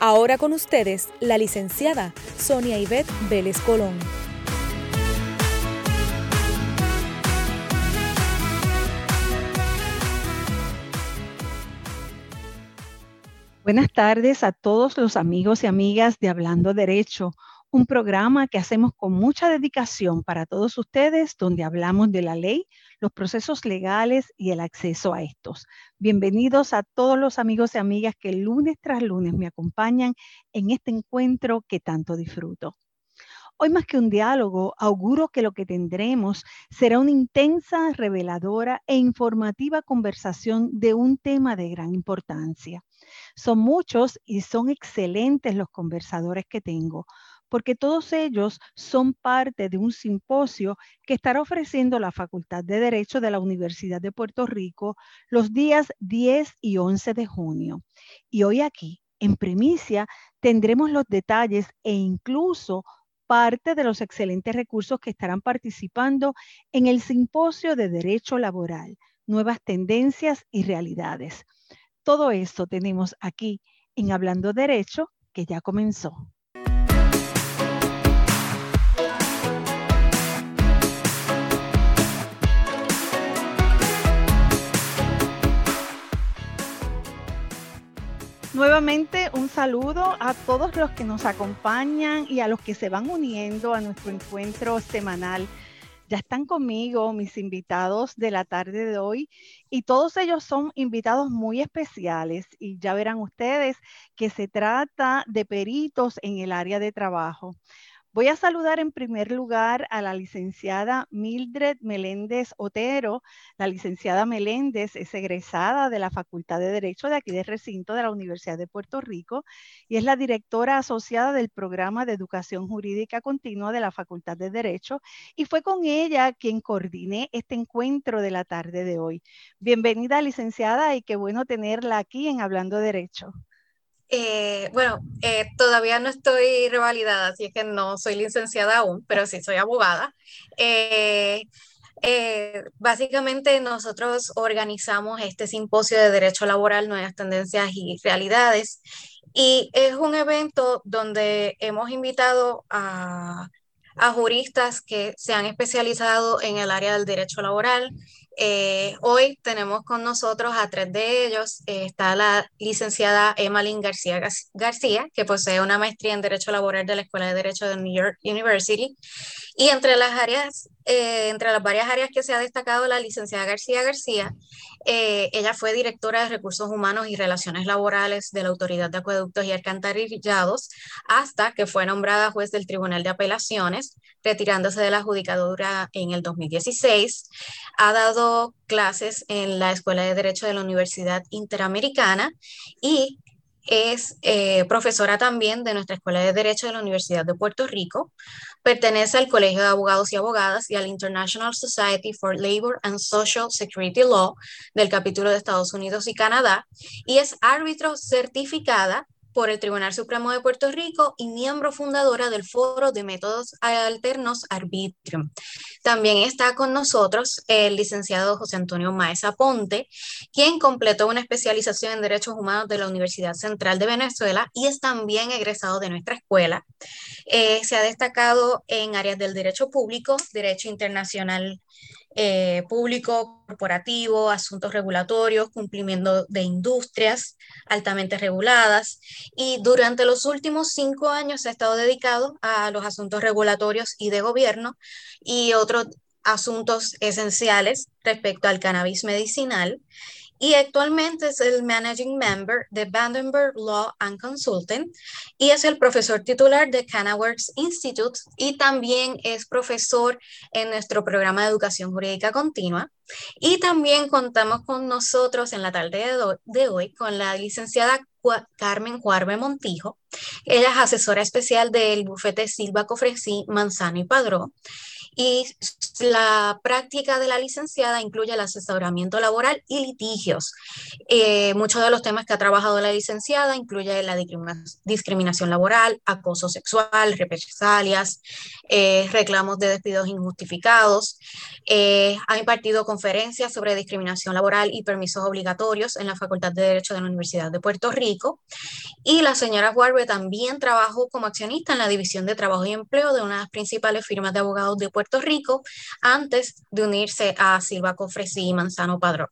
Ahora con ustedes, la licenciada Sonia Ivette Vélez Colón. Buenas tardes a todos los amigos y amigas de Hablando Derecho un programa que hacemos con mucha dedicación para todos ustedes, donde hablamos de la ley, los procesos legales y el acceso a estos. Bienvenidos a todos los amigos y amigas que lunes tras lunes me acompañan en este encuentro que tanto disfruto. Hoy más que un diálogo, auguro que lo que tendremos será una intensa, reveladora e informativa conversación de un tema de gran importancia. Son muchos y son excelentes los conversadores que tengo, porque todos ellos son parte de un simposio que estará ofreciendo la Facultad de Derecho de la Universidad de Puerto Rico los días 10 y 11 de junio. Y hoy aquí, en primicia, tendremos los detalles e incluso parte de los excelentes recursos que estarán participando en el simposio de Derecho Laboral, Nuevas Tendencias y Realidades. Todo esto tenemos aquí en Hablando Derecho, que ya comenzó. Nuevamente un saludo a todos los que nos acompañan y a los que se van uniendo a nuestro encuentro semanal. Ya están conmigo mis invitados de la tarde de hoy y todos ellos son invitados muy especiales y ya verán ustedes que se trata de peritos en el área de trabajo. Voy a saludar en primer lugar a la licenciada Mildred Meléndez Otero. La licenciada Meléndez es egresada de la Facultad de Derecho de aquí de recinto de la Universidad de Puerto Rico y es la directora asociada del programa de educación jurídica continua de la Facultad de Derecho y fue con ella quien coordiné este encuentro de la tarde de hoy. Bienvenida licenciada y qué bueno tenerla aquí en Hablando Derecho. Eh, bueno, eh, todavía no estoy revalidada, así es que no soy licenciada aún, pero sí soy abogada. Eh, básicamente nosotros organizamos este simposio de Derecho Laboral, Nuevas Tendencias y Realidades, y es un evento donde hemos invitado a, a juristas que se han especializado en el área del derecho laboral, eh, hoy tenemos con nosotros a tres de ellos. Eh, está la licenciada Emmalyn García García, que posee una maestría en Derecho Laboral de la Escuela de Derecho de New York University. Y entre las áreas, eh, entre las varias áreas que se ha destacado la licenciada García García, ella fue directora de Recursos Humanos y Relaciones Laborales de la Autoridad de Acueductos y Alcantarillados, hasta que fue nombrada juez del Tribunal de Apelaciones, retirándose de la judicatura en el 2016. Ha dado clases en la Escuela de Derecho de la Universidad Interamericana y es eh, profesora también de nuestra Escuela de Derecho de la Universidad de Puerto Rico. Pertenece al Colegio de Abogados y Abogadas y al International Society for Labor and Social Security Law del capítulo de Estados Unidos y Canadá y es árbitro certificada por el Tribunal Supremo de Puerto Rico y miembro fundadora del Foro de Métodos Alternos Arbitrium. También está con nosotros el licenciado José Antonio Maesa Ponte, quien completó una especialización en Derechos Humanos de la Universidad Central de Venezuela y es también egresado de nuestra escuela. Eh, se ha destacado en áreas del derecho público, derecho internacional eh, público, corporativo, asuntos regulatorios, cumplimiento de industrias altamente reguladas. Y durante los últimos cinco años se ha estado dedicado a los asuntos regulatorios y de gobierno y otros asuntos esenciales respecto al cannabis medicinal y actualmente es el Managing Member de Vandenberg Law and Consulting y es el profesor titular de CanaWorks Institute y también es profesor en nuestro programa de educación jurídica continua. Y también contamos con nosotros en la tarde de, hoy con la licenciada Carmen Juarbe Montijo. Ella es asesora especial del bufete Silva Cofresí, Manzano y Padrón y la práctica de la licenciada incluye el asesoramiento laboral y litigios. Eh, muchos de los temas que ha trabajado la licenciada incluye la discriminación laboral, acoso sexual, represalias, eh, reclamos de despidos injustificados. Eh, ha impartido conferencias sobre discriminación laboral y permisos obligatorios en la Facultad de Derecho de la Universidad de Puerto Rico. Y la señora Warbe también trabajó como accionista en la División de Trabajo y Empleo de una de las principales firmas de abogados de Puerto Rico antes de unirse a Silva Cofresí y Manzano Padrón.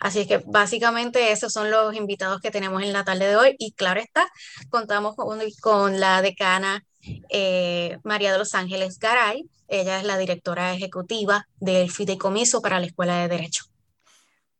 Así que básicamente esos son los invitados que tenemos en la tarde de hoy y claro está, contamos con, la decana eh, María de los Ángeles Garay, ella es la directora ejecutiva del Fideicomiso para la Escuela de Derecho.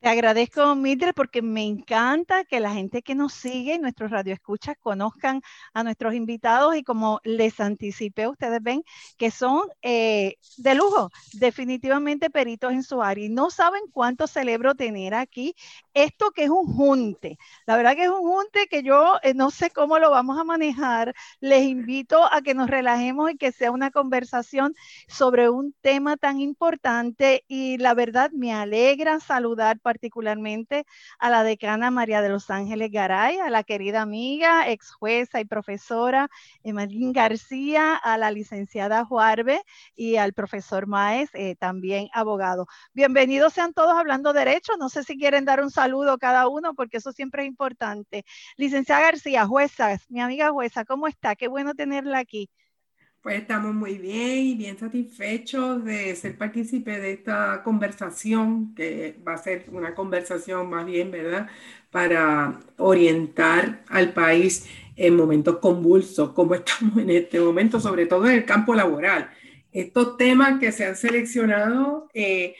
Te agradezco, Mildred, porque me encanta que la gente que nos sigue, nuestros radioescuchas, conozcan a nuestros invitados y como les anticipé, ustedes ven que son eh, de lujo, definitivamente peritos en su área y no saben cuánto celebro tener aquí esto que es un junte. La verdad que es un junte que yo eh, no sé cómo lo vamos a manejar. Les invito a que nos relajemos y que sea una conversación sobre un tema tan importante y la verdad me alegra saludar particularmente a la decana María de los Ángeles Garay, a la querida amiga, ex jueza y profesora Emalín García, a la licenciada Juarbe y al profesor Maes, eh, también abogado. Bienvenidos sean todos hablando derecho. No sé si quieren dar un saludo cada uno porque eso siempre es importante. Licenciada García, jueza, mi amiga jueza, ¿cómo está? Qué bueno tenerla aquí. Pues estamos muy bien y bien satisfechos de ser partícipe de esta conversación, que va a ser una conversación más bien, ¿verdad? Para orientar al país en momentos convulsos, como estamos en este momento, sobre todo en el campo laboral. Estos temas que se han seleccionado eh,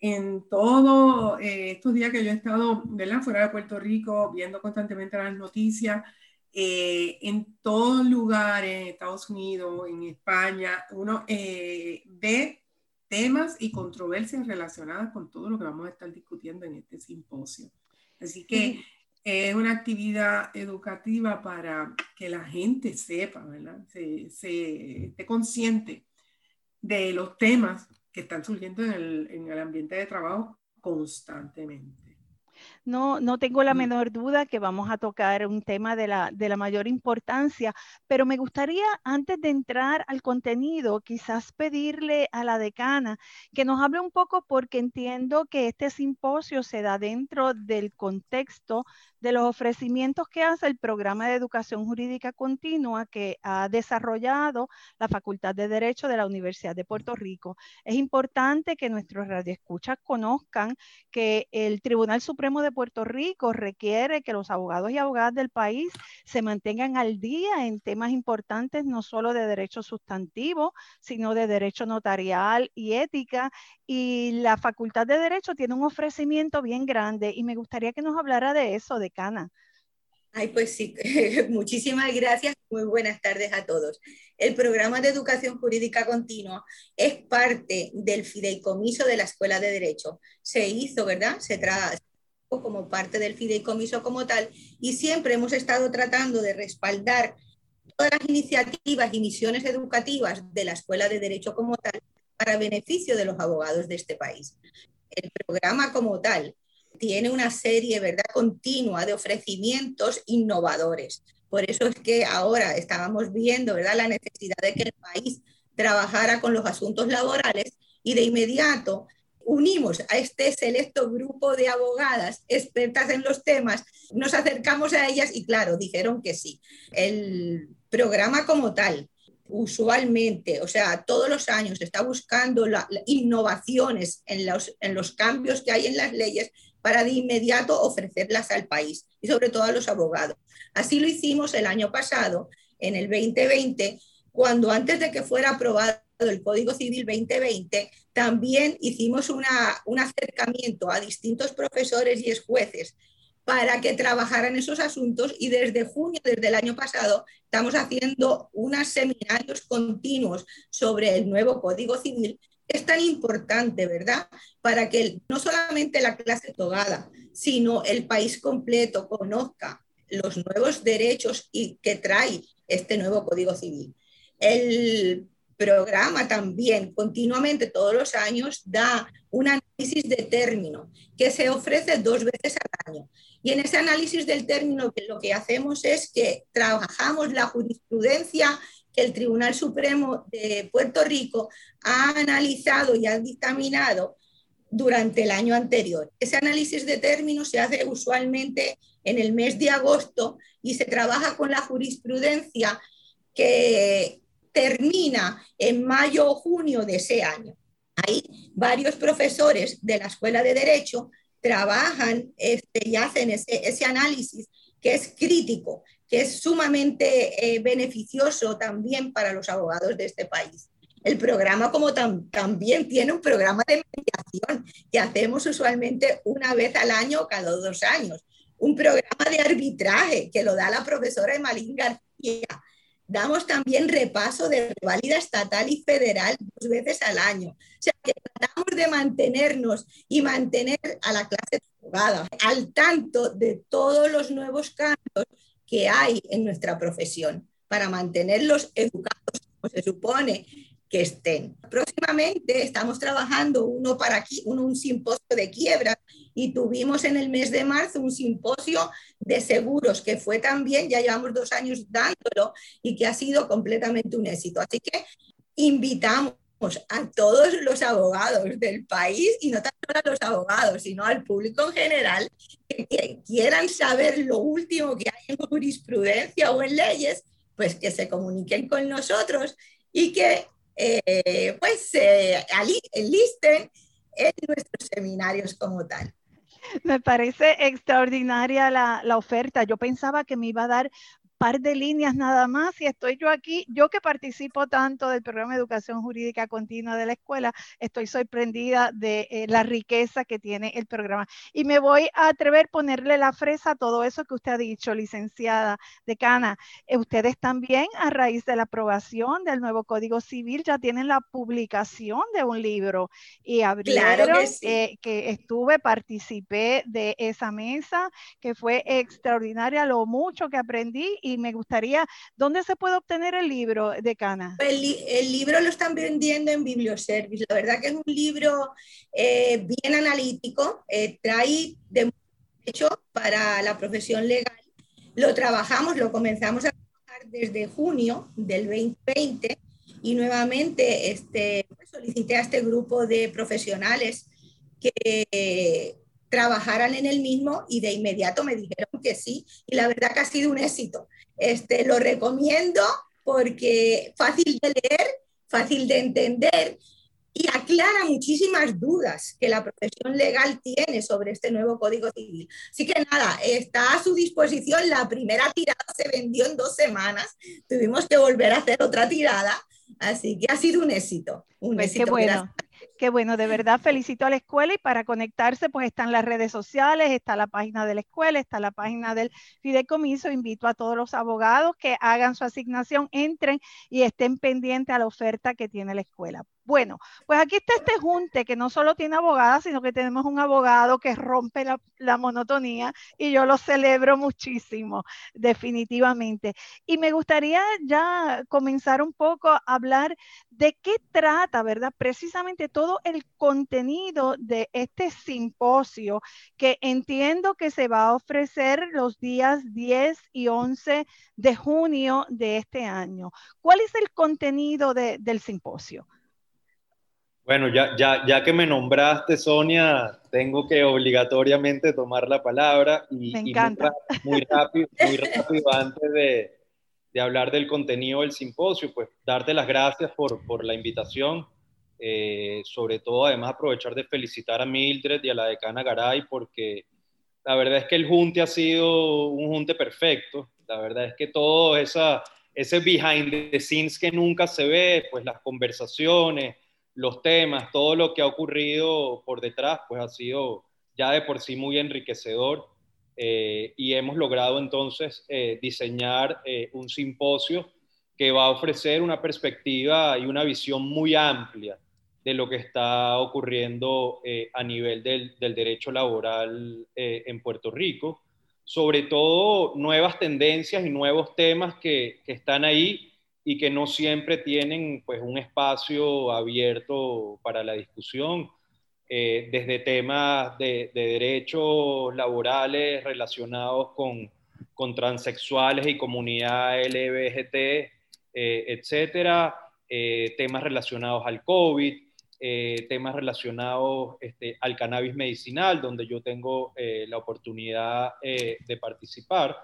en todos eh, estos días que yo he estado, ¿verdad? Fuera de Puerto Rico, viendo constantemente las noticias, eh, en todos lugares, en Estados Unidos, en España, uno eh, ve temas y controversias relacionadas con todo lo que vamos a estar discutiendo en este simposio. Así que es una actividad educativa para que la gente sepa, ¿verdad? Se, se esté consciente de los temas que están surgiendo en el, en el ambiente de trabajo constantemente. No, no tengo la menor duda que vamos a tocar un tema de la, de la mayor importancia, pero me gustaría, antes de entrar al contenido, quizás pedirle a la decana que nos hable un poco porque entiendo que este simposio se da dentro del contexto de los ofrecimientos que hace el programa de educación jurídica continua que ha desarrollado la Facultad de Derecho de la Universidad de Puerto Rico. Es importante que nuestros radioescuchas conozcan que el Tribunal Supremo de Puerto Rico requiere que los abogados y abogadas del país se mantengan al día en temas importantes no solo de derecho sustantivo, sino de derecho notarial y ética. Y la Facultad de Derecho tiene un ofrecimiento bien grande y me gustaría que nos hablara de eso, de Ay, pues sí, muchísimas gracias. Muy buenas tardes a todos. El programa de educación jurídica continua es parte del fideicomiso de la Escuela de Derecho. Se hizo, ¿verdad? Se trajo como parte del fideicomiso como tal y siempre hemos estado tratando de respaldar todas las iniciativas y misiones educativas de la Escuela de Derecho como tal para beneficio de los abogados de este país. El programa como tal tiene una serie, ¿verdad?, continua de ofrecimientos innovadores. Por eso es que ahora estábamos viendo, ¿verdad?, la necesidad de que el país trabajara con los asuntos laborales y de inmediato unimos a este selecto grupo de abogadas expertas en los temas, nos acercamos a ellas y claro, dijeron que sí. El programa como tal, usualmente, o sea, todos los años está buscando innovaciones en los, en los cambios que hay en las leyes para de inmediato ofrecerlas al país y sobre todo a los abogados. Así lo hicimos el año pasado, en el 2020, cuando antes de que fuera aprobado el Código Civil 2020, también hicimos un acercamiento a distintos profesores y jueces para que trabajaran esos asuntos y desde junio, desde el año pasado, estamos haciendo unos seminarios continuos sobre el nuevo Código Civil es tan importante, ¿verdad? Para que no solamente la clase togada, sino el país completo conozca los nuevos derechos y que trae este nuevo Código Civil. El programa también continuamente todos los años da un análisis de término que se ofrece dos veces al año. Y en ese análisis del término lo que hacemos es que trabajamos la jurisprudencia que el Tribunal Supremo de Puerto Rico ha analizado y ha dictaminado durante el año anterior. Ese análisis de términos se hace usualmente en el mes de agosto y se trabaja con la jurisprudencia que termina en mayo o junio de ese año. Hay varios profesores de la Escuela de Derecho trabajan este, y hacen ese, análisis que es crítico, que es sumamente eh, beneficioso también para los abogados de este país. El programa como también tiene un programa de mediación que hacemos usualmente una vez al año o cada dos años. Un programa de arbitraje que lo da la profesora Emalín García Damos también repaso de revalida estatal y federal dos veces al año. O sea, que tratamos de mantenernos y mantener a la clase abogada al tanto de todos los nuevos cambios que hay en nuestra profesión para mantenerlos educados como se supone que estén. Próximamente estamos trabajando uno para aquí, uno, un simposio de quiebra y tuvimos en el mes de marzo un simposio de seguros que fue también, ya llevamos dos años dándolo y que ha sido completamente un éxito. Así que invitamos a todos los abogados del país y no tanto a los abogados, sino al público en general que, quieran saber lo último que hay en jurisprudencia o en leyes, pues que se comuniquen con nosotros y que eh, pues se enlisten en nuestros seminarios como tal. Me parece extraordinaria la, la, oferta. Yo pensaba que me iba a dar par de líneas nada más y estoy yo aquí, yo que participo tanto del programa de educación jurídica continua de la escuela, estoy sorprendida de eh, la riqueza que tiene el programa. Y me voy a atrever a ponerle la fresa a todo eso que usted ha dicho, licenciada decana. Eh, ustedes también, a raíz de la aprobación del nuevo Código Civil, ya tienen la publicación de un libro y abrieron, que, eh, que estuve, participé de esa mesa, que fue extraordinaria, lo mucho que aprendí y me gustaría, ¿dónde se puede obtener el libro de Cana? El, el libro lo están vendiendo en Biblioservice. La verdad que es un libro eh, bien analítico, eh, trae de hecho para la profesión legal. Lo trabajamos, lo comenzamos a trabajar desde junio del 2020 y nuevamente este, pues, solicité a este grupo de profesionales que trabajaran en el mismo y de inmediato me dijeron que sí y la verdad que ha sido un éxito. Este, lo recomiendo porque fácil de leer, fácil de entender y aclara muchísimas dudas que la profesión legal tiene sobre este nuevo Código Civil. Así que nada, está a su disposición. La primera tirada se vendió en dos semanas. Tuvimos que volver a hacer otra tirada. Así que ha sido un éxito. Un pues éxito. Qué bueno. Qué bueno, de verdad felicito a la escuela y para conectarse pues están las redes sociales, está la página de la escuela, está la página del fideicomiso. Invito a todos los abogados que hagan su asignación, entren y estén pendientes a la oferta que tiene la escuela. Bueno, pues aquí está este junte que no solo tiene abogada, sino que tenemos un abogado que rompe la, monotonía y yo lo celebro muchísimo, definitivamente. Y me gustaría ya comenzar un poco a hablar de qué trata, ¿verdad? Precisamente todo el contenido de este simposio que entiendo que se va a ofrecer los días 10 y 11 de junio de este año. ¿Cuál es el contenido del simposio? Bueno, ya, ya, ya que me nombraste, Sonia, tengo que obligatoriamente tomar la palabra y, me encanta. muy, rápido, muy rápido antes de, de, hablar del contenido del simposio, pues darte las gracias por, por la invitación, eh, sobre todo además aprovechar de felicitar a Mildred y a la decana Garay porque la verdad es que el junte ha sido un junte perfecto, la verdad es que todo esa, ese behind the scenes que nunca se ve, pues las conversaciones, los temas, todo lo que ha ocurrido por detrás, pues ha sido ya de por sí muy enriquecedor eh, y hemos logrado entonces eh, diseñar eh, un simposio que va a ofrecer una perspectiva y una visión muy amplia de lo que está ocurriendo a nivel del, del, derecho laboral en Puerto Rico, sobre todo nuevas tendencias y nuevos temas que, que están ahí y que no siempre tienen pues un espacio abierto para la discusión, eh, desde temas de, derechos laborales relacionados con, con, transexuales y comunidad LBGT, eh, etcétera, eh, temas relacionados al COVID, temas relacionados este, al cannabis medicinal, donde yo tengo la oportunidad de participar.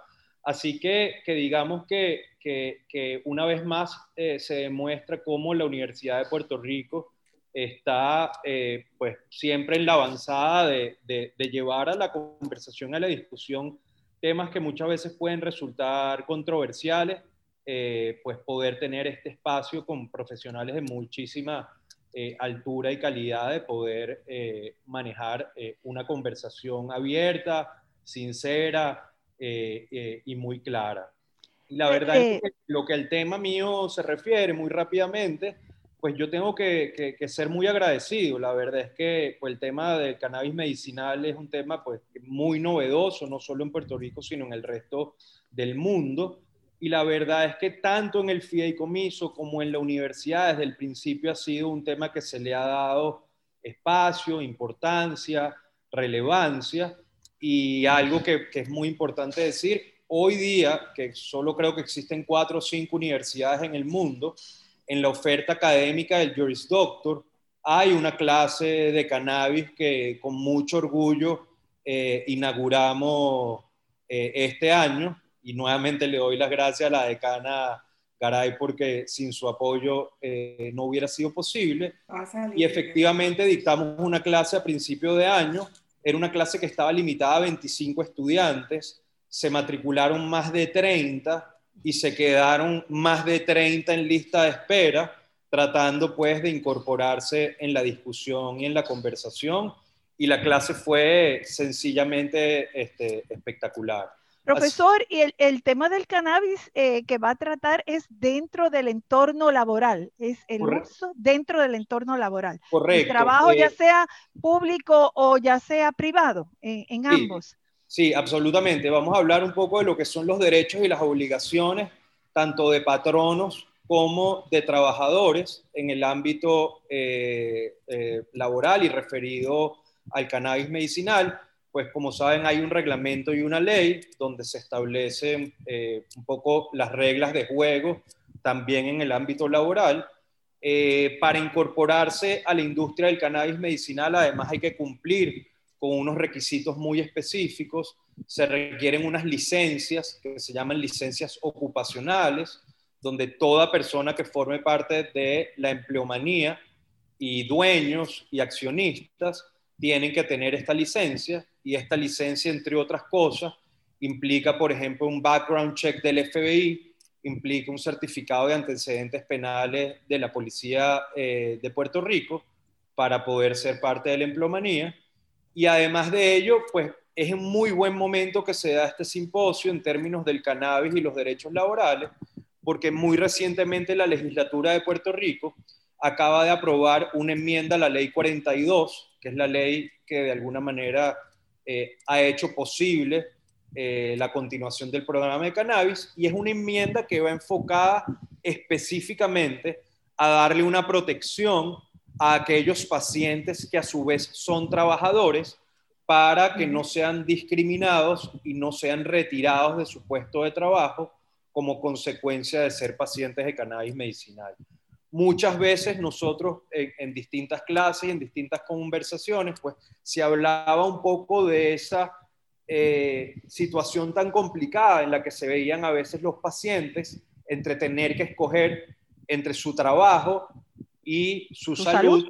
Así que, digamos que, una vez más eh, se demuestra cómo la Universidad de Puerto Rico está eh, pues siempre en la avanzada de, de, llevar a la conversación, a la discusión, temas que muchas veces pueden resultar controversiales, eh, pues poder tener este espacio con profesionales de muchísima altura y calidad de poder manejar una conversación abierta, sincera, eh, eh, y muy clara. la verdad es que lo que al tema mío se refiere muy rápidamente, pues yo tengo que, que, ser muy agradecido. La verdad es que pues, el tema del cannabis medicinal es un tema pues, muy novedoso, no solo en Puerto Rico, sino en el resto del mundo. Y la verdad es que tanto en el fideicomiso como en la universidad, desde el principio ha sido un tema que se le ha dado espacio, importancia, relevancia. Y algo que, es muy importante decir, hoy día, que solo creo que existen cuatro o cinco universidades en el mundo, en la oferta académica del Juris Doctor, hay una clase de cannabis que con mucho orgullo eh, inauguramos eh, este año y nuevamente le doy las gracias a la decana Garay porque sin su apoyo eh, no hubiera sido posible. Y efectivamente dictamos una clase a principio de año era una clase que estaba limitada a 25 estudiantes, se matricularon más de 30 y se quedaron más de 30 en lista de espera, tratando pues de incorporarse en la discusión y en la conversación. Y la clase fue sencillamente este, espectacular. Profesor, y el, tema del cannabis eh, que va a tratar es dentro del entorno laboral, es el uso dentro del entorno laboral. Correcto. El trabajo ya eh, sea público o ya sea privado, en, ambos. Sí, absolutamente. Vamos a hablar un poco de lo que son los derechos y las obligaciones, tanto de patronos como de trabajadores en el ámbito eh, laboral y referido al cannabis medicinal pues como saben hay un reglamento y una ley donde se establecen eh, un poco las reglas de juego también en el ámbito laboral. Eh, para incorporarse a la industria del cannabis medicinal además hay que cumplir con unos requisitos muy específicos. Se requieren unas licencias que se llaman licencias ocupacionales, donde toda persona que forme parte de la empleomanía y dueños y accionistas tienen que tener esta licencia y esta licencia, entre otras cosas, implica, por ejemplo, un background check del FBI, implica un certificado de antecedentes penales de la Policía eh, de Puerto Rico para poder ser parte de la emplomanía. Y además de ello, pues es un muy buen momento que se da este simposio en términos del cannabis y los derechos laborales, porque muy recientemente la legislatura de Puerto Rico acaba de aprobar una enmienda a la ley 42, que es la ley que de alguna manera eh, ha hecho posible eh, la continuación del programa de cannabis y es una enmienda que va enfocada específicamente a darle una protección a aquellos pacientes que a su vez son trabajadores para que no sean discriminados y no sean retirados de su puesto de trabajo como consecuencia de ser pacientes de cannabis medicinal. Muchas veces nosotros en, distintas clases y en distintas conversaciones, pues se hablaba un poco de esa eh, situación tan complicada en la que se veían a veces los pacientes entre tener que escoger entre su trabajo y su, salud,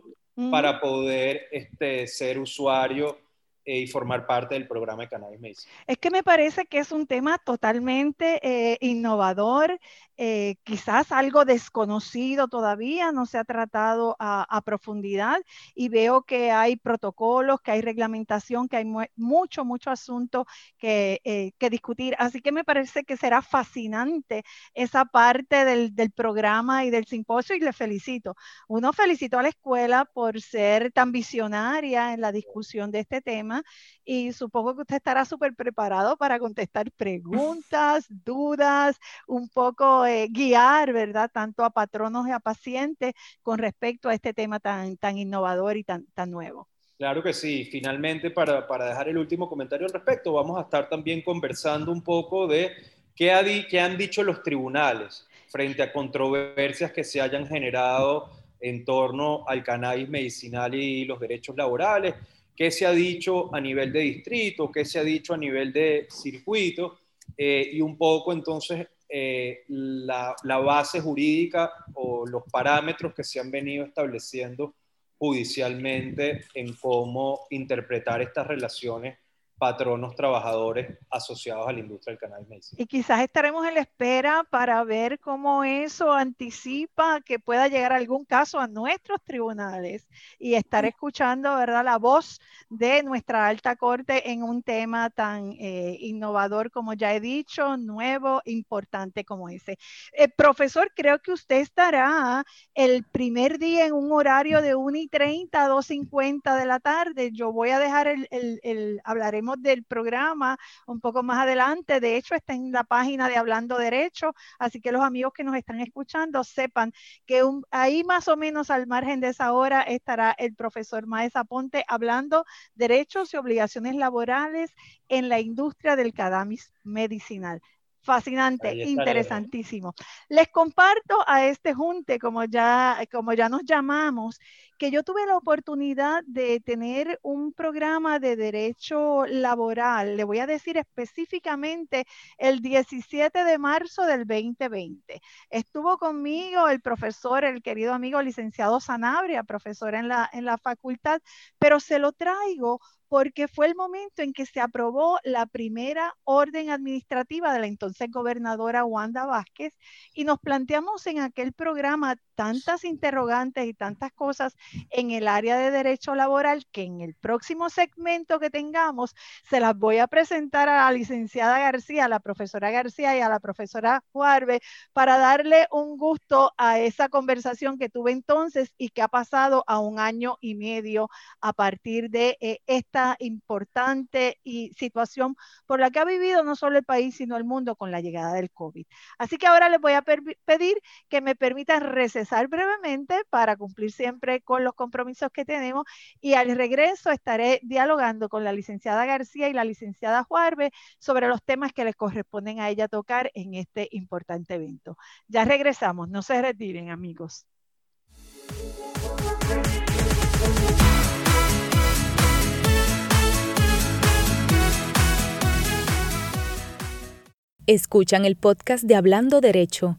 para poder este, ser usuario eh, y formar parte del programa de Cannabis Medicine. Es que me parece que es un tema totalmente eh, innovador, eh, quizás algo desconocido todavía, no se ha tratado a, profundidad y veo que hay protocolos, que hay reglamentación, que hay mucho, mucho asunto que, que, discutir. Así que me parece que será fascinante esa parte del, del programa y del simposio y le felicito. Uno felicito a la escuela por ser tan visionaria en la discusión de este tema y supongo que usted estará súper preparado para contestar preguntas, dudas, un poco eh, guiar, ¿verdad? Tanto a patronos y a pacientes con respecto a este tema tan, tan innovador y tan, tan nuevo. Claro que sí. Finalmente, para, para dejar el último comentario al respecto, vamos a estar también conversando un poco de qué, ha qué han dicho los tribunales frente a controversias que se hayan generado en torno al cannabis medicinal y los derechos laborales, qué se ha dicho a nivel de distrito, qué se ha dicho a nivel de circuito, eh, y un poco entonces eh, la, la, base jurídica o los parámetros que se han venido estableciendo judicialmente en cómo interpretar estas relaciones patronos trabajadores asociados a la industria del cannabis medicinal. Y quizás estaremos en la espera para ver cómo eso anticipa que pueda llegar algún caso a nuestros tribunales y estar escuchando, ¿verdad?, la voz de nuestra alta corte en un tema tan eh, innovador como ya he dicho, nuevo, importante como ese. Eh, profesor, creo que usted estará el primer día en un horario de 1 y 30 a 2.50 de la tarde. Yo voy a dejar el, el, el hablaremos del programa un poco más adelante. De hecho, está en la página de Hablando Derecho, así que los amigos que nos están escuchando sepan que ahí más o menos al margen de esa hora estará el profesor Maesa Ponte hablando derechos y obligaciones laborales en la industria del cannabis medicinal. Fascinante, interesantísimo. Les comparto a este junte, como ya, como ya nos llamamos, que yo tuve la oportunidad de tener un programa de derecho laboral, le voy a decir específicamente el 17 de marzo del 2020. Estuvo conmigo el profesor, el querido amigo licenciado Sanabria, profesor en la, en la facultad, pero se lo traigo porque fue el momento en que se aprobó la primera orden administrativa de la entonces gobernadora Wanda Vázquez y nos planteamos en aquel programa tantas interrogantes y tantas cosas en el área de derecho laboral que en el próximo segmento que tengamos se las voy a presentar a la licenciada García, a la profesora García y a la profesora Juarbe para darle un gusto a esa conversación que tuve entonces y que ha pasado a un año y medio a partir de eh, esta importante y situación por la que ha vivido no solo el país sino el mundo con la llegada del COVID. Así que ahora les voy a pedir que me permitan recesar brevemente para cumplir siempre con los compromisos que tenemos y al regreso estaré dialogando con la licenciada García y la licenciada Juarbe sobre los temas que les corresponden a ella tocar en este importante evento. Ya regresamos, no se retiren amigos. Escuchan el podcast de Hablando Derecho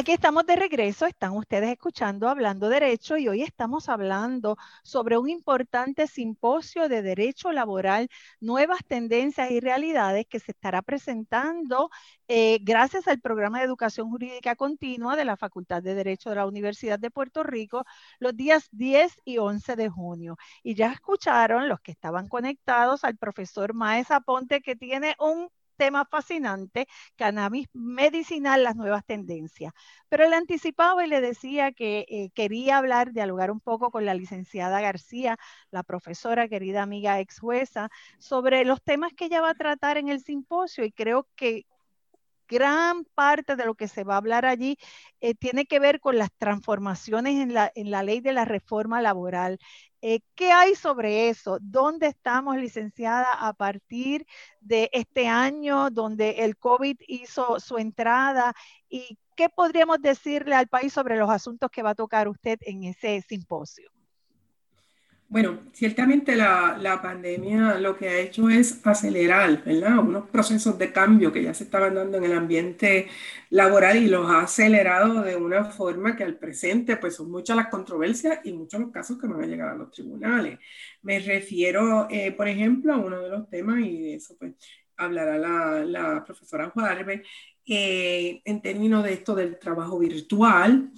Aquí estamos de regreso, están ustedes escuchando Hablando Derecho y hoy estamos hablando sobre un importante simposio de derecho laboral, nuevas tendencias y realidades que se estará presentando eh, gracias al programa de educación jurídica continua de la Facultad de Derecho de la Universidad de Puerto Rico los días 10 y 11 de junio. Y ya escucharon los que estaban conectados al profesor Maes Aponte que tiene un tema fascinante, cannabis medicinal, las nuevas tendencias. Pero le anticipaba y le decía que eh, quería hablar, dialogar un poco con la licenciada García, la profesora, querida amiga ex jueza, sobre los temas que ella va a tratar en el simposio y creo que gran parte de lo que se va a hablar allí eh, tiene que ver con las transformaciones en la, en la ley de la reforma laboral. Eh, ¿Qué hay sobre eso? ¿Dónde estamos, licenciada, a partir de este año donde el COVID hizo su entrada? ¿Y qué podríamos decirle al país sobre los asuntos que va a tocar usted en ese simposio? Bueno, ciertamente la, la, pandemia lo que ha hecho es acelerar, ¿verdad? Unos procesos de cambio que ya se estaban dando en el ambiente laboral y los ha acelerado de una forma que al presente, pues son muchas las controversias y muchos los casos que van a llegar a los tribunales. Me refiero, eh, por ejemplo, a uno de los temas, y de eso pues hablará la, la profesora Juárez, eh, en términos de esto del trabajo virtual.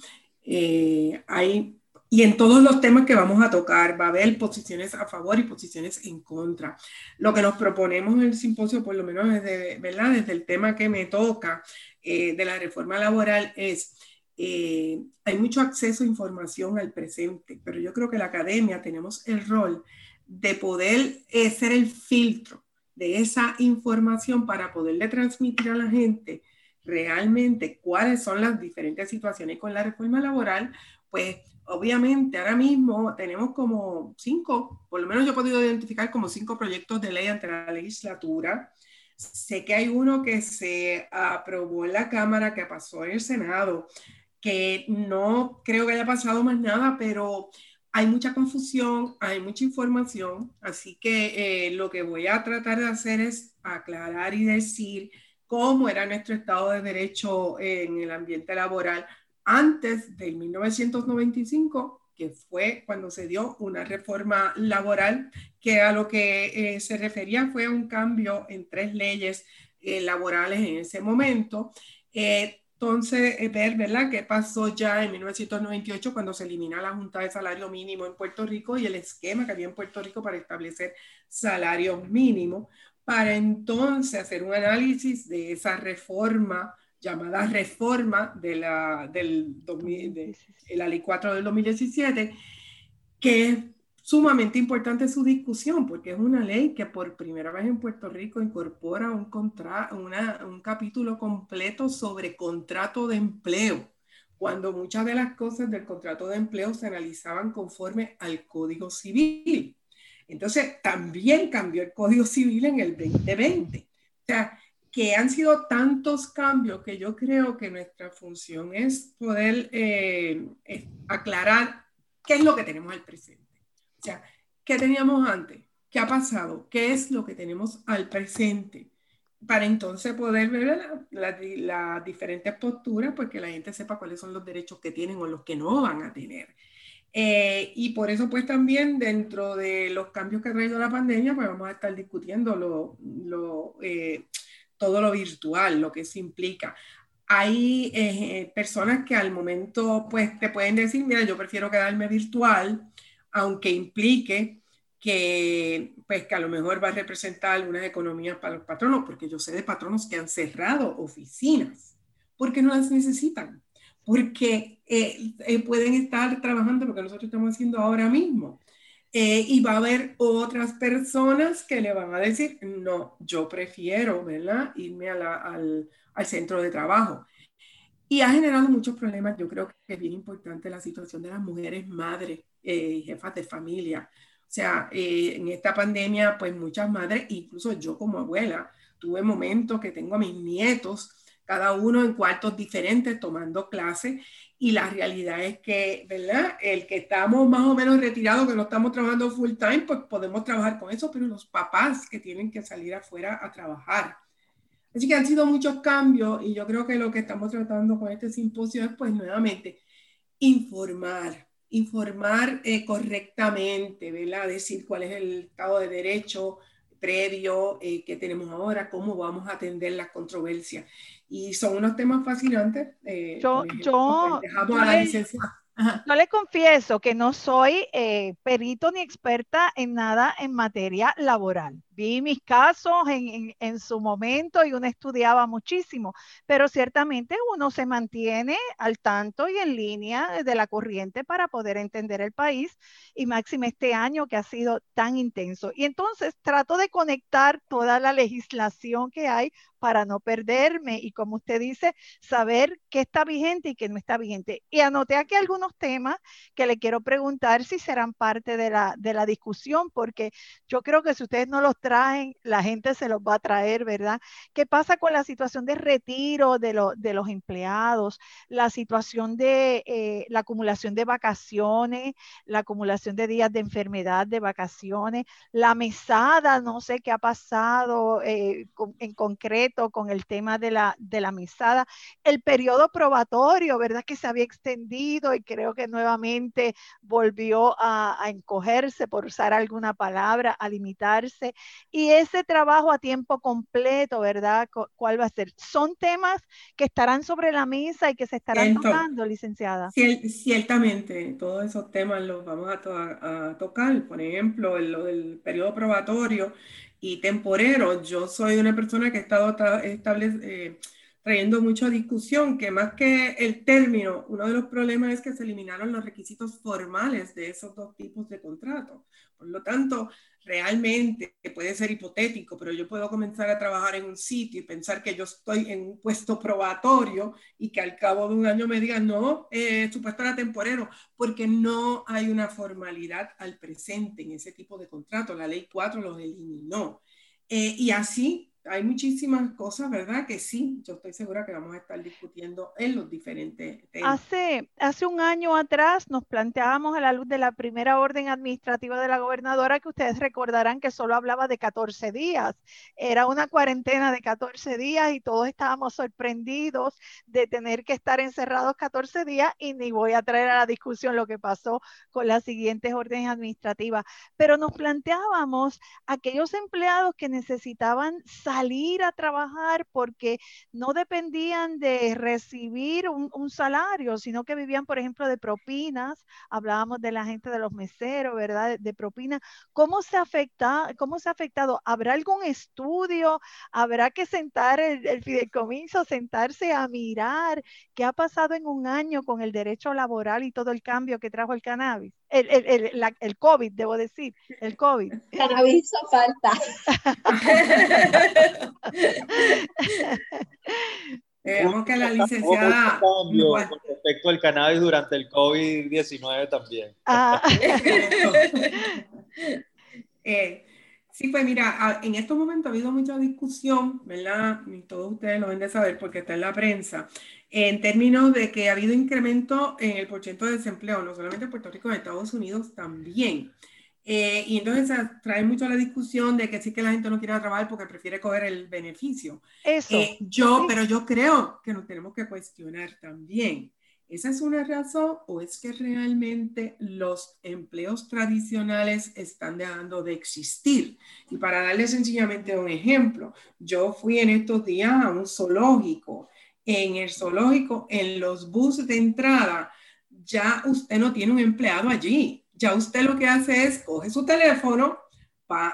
Eh, hay y en todos los temas que vamos a tocar va a haber posiciones a favor y posiciones en contra. Lo que nos proponemos en el simposio, por lo menos desde, ¿verdad? desde el tema que me toca eh, de la reforma laboral, es eh, hay mucho acceso a información al presente, pero yo creo que la academia tenemos el rol de poder eh, ser el filtro de esa información para poderle transmitir a la gente realmente cuáles son las diferentes situaciones con la reforma laboral, pues obviamente ahora mismo tenemos como cinco, por lo menos yo he podido identificar como cinco proyectos de ley ante la legislatura. Sé que hay uno que se aprobó en la Cámara, que pasó en el Senado, que no creo que haya pasado más nada, pero hay mucha confusión, hay mucha información, así que eh, lo que voy a tratar de hacer es aclarar y decir cómo era nuestro Estado de Derecho en el ambiente laboral antes del 1995, que fue cuando se dio una reforma laboral que a lo que eh, se refería fue un cambio en tres leyes eh, laborales en ese momento. Eh, entonces, ver, ¿verdad?, qué pasó ya en 1998 cuando se elimina la Junta de Salario Mínimo en Puerto Rico y el esquema que había en Puerto Rico para establecer salario mínimo, para entonces hacer un análisis de esa reforma llamada reforma de la, del de, la ley 4 del 2017, que es sumamente importante su discusión, porque es una ley que por primera vez en Puerto Rico incorpora un, contra, una, un capítulo completo sobre contrato de empleo, cuando muchas de las cosas del contrato de empleo se analizaban conforme al Código Civil. Entonces, también cambió el Código Civil en el 2020. O sea, que han sido tantos cambios que yo creo que nuestra función es poder eh, aclarar qué es lo que tenemos al presente. O sea, ¿qué teníamos antes? ¿Qué ha pasado? ¿Qué es lo que tenemos al presente? Para entonces poder ver las diferentes posturas, pues la gente sepa cuáles son los derechos que tienen o los que no van a tener. Eh, y por eso, pues también dentro de los cambios que ha traído la pandemia, pues vamos a estar discutiendo lo, lo eh, todo lo virtual, lo que eso implica. Hay eh, personas que al momento pues te pueden decir, mira, yo prefiero quedarme virtual, aunque implique que pues que a lo mejor va a representar algunas economías para los patronos, porque yo sé de patronos que han cerrado oficinas porque no las necesitan, porque eh, eh, pueden estar trabajando lo que nosotros estamos haciendo ahora mismo. Eh, y va a haber otras personas que le van a decir, no, yo prefiero, ¿verdad? Irme al, al, centro de trabajo. Y ha generado muchos problemas. Yo creo que es bien importante la situación de las mujeres madres eh, y jefas de familia. O sea, eh, en esta pandemia, pues muchas madres, incluso yo como abuela, tuve momentos que tengo a mis nietos, cada uno en cuartos diferentes tomando clases y la realidad es que, ¿verdad? El que estamos más o menos retirados, que no estamos trabajando full time, pues podemos trabajar con eso, pero los papás que tienen que salir afuera a trabajar. Así que han sido muchos cambios y yo creo que lo que estamos tratando con este simposio es, pues, nuevamente, informar, informar eh, correctamente, ¿verdad? Decir cuál es el estado de derecho previo eh, que tenemos ahora, cómo vamos a atender las controversias y son unos temas fascinantes. Eh, yo, yo, pues, dejamos a la licenciada. Yo le confieso que no soy eh, perito ni experta en nada en materia laboral. Vi mis casos en, en, su momento y uno estudiaba muchísimo, pero ciertamente uno se mantiene al tanto y en línea de la corriente para poder entender el país y máximo este año que ha sido tan intenso. Y entonces trato de conectar toda la legislación que hay para no perderme y como usted dice, saber qué está vigente y qué no está vigente. Y anoté aquí algunos temas que le quiero preguntar si serán parte de la, de la discusión, porque yo creo que si ustedes no los traen, la gente se los va a traer, ¿verdad? ¿Qué pasa con la situación de retiro de, de los empleados, la situación de eh, la acumulación de vacaciones, la acumulación de días de enfermedad, de vacaciones, la mesada, no sé qué ha pasado eh, en concreto? con el tema de la, de la mesada, el periodo probatorio, ¿verdad? Que se había extendido y creo que nuevamente volvió a, encogerse, por usar alguna palabra, a limitarse. Y ese trabajo a tiempo completo, ¿verdad? ¿Cuál va a ser? Son temas que estarán sobre la mesa y que se estarán tocando, licenciada. Ciertamente, todos esos temas los vamos a, tocar. Por ejemplo, lo del periodo probatorio y temporero. Yo soy una persona que ha estado eh, trayendo mucha discusión, que más que el término, uno de los problemas es que se eliminaron los requisitos formales de esos dos tipos de contratos. Por lo tanto, realmente puede ser hipotético, pero yo puedo comenzar a trabajar en un sitio y pensar que yo estoy en un puesto probatorio y que al cabo de un año me digan, no, eh, su puesto era temporero, porque no hay una formalidad al presente en ese tipo de contrato. La ley 4 los eliminó. Eh, y así hay muchísimas cosas, ¿verdad? Que sí, yo estoy segura que vamos a estar discutiendo en los diferentes temas. Hace, hace un año atrás nos planteábamos a la luz de la primera orden administrativa de la gobernadora que ustedes recordarán que solo hablaba de 14 días. Era una cuarentena de 14 días y todos estábamos sorprendidos de tener que estar encerrados 14 días y ni voy a traer a la discusión lo que pasó con las siguientes órdenes administrativas. Pero nos planteábamos aquellos empleados que necesitaban salir a trabajar porque no dependían de recibir un, salario, sino que vivían, por ejemplo, de propinas. Hablábamos de la gente de los meseros, ¿verdad? De, propinas. ¿Cómo se, afecta, ¿Cómo se ha afectado? ¿Habrá algún estudio? ¿Habrá que sentar el fideicomiso, sentarse a mirar qué ha pasado en un año con el derecho laboral y todo el cambio que trajo el cannabis? El, el, el, COVID, debo decir, el COVID. Cannabis hizo falta. Vemos que la licenciada... Cambio con respecto al cannabis durante el COVID-19 también. Ah. eh, sí, pues mira, en estos momentos ha habido mucha discusión, ¿verdad? Y todos ustedes lo deben de saber porque está en la prensa, en términos de que ha habido incremento en el porcentaje de desempleo, no solamente en Puerto Rico, en Estados Unidos también. Eh, y entonces trae mucho la discusión de que sí que la gente no quiere trabajar porque prefiere coger el beneficio. Eso. Eh, yo, pero yo creo que nos tenemos que cuestionar también. ¿Esa es una razón o es que realmente los empleos tradicionales están dejando de existir? Y para darle sencillamente un ejemplo, yo fui en estos días a un zoológico en el zoológico, en los buses de entrada, ya usted no tiene un empleado allí. Ya usted lo que hace es coge su teléfono,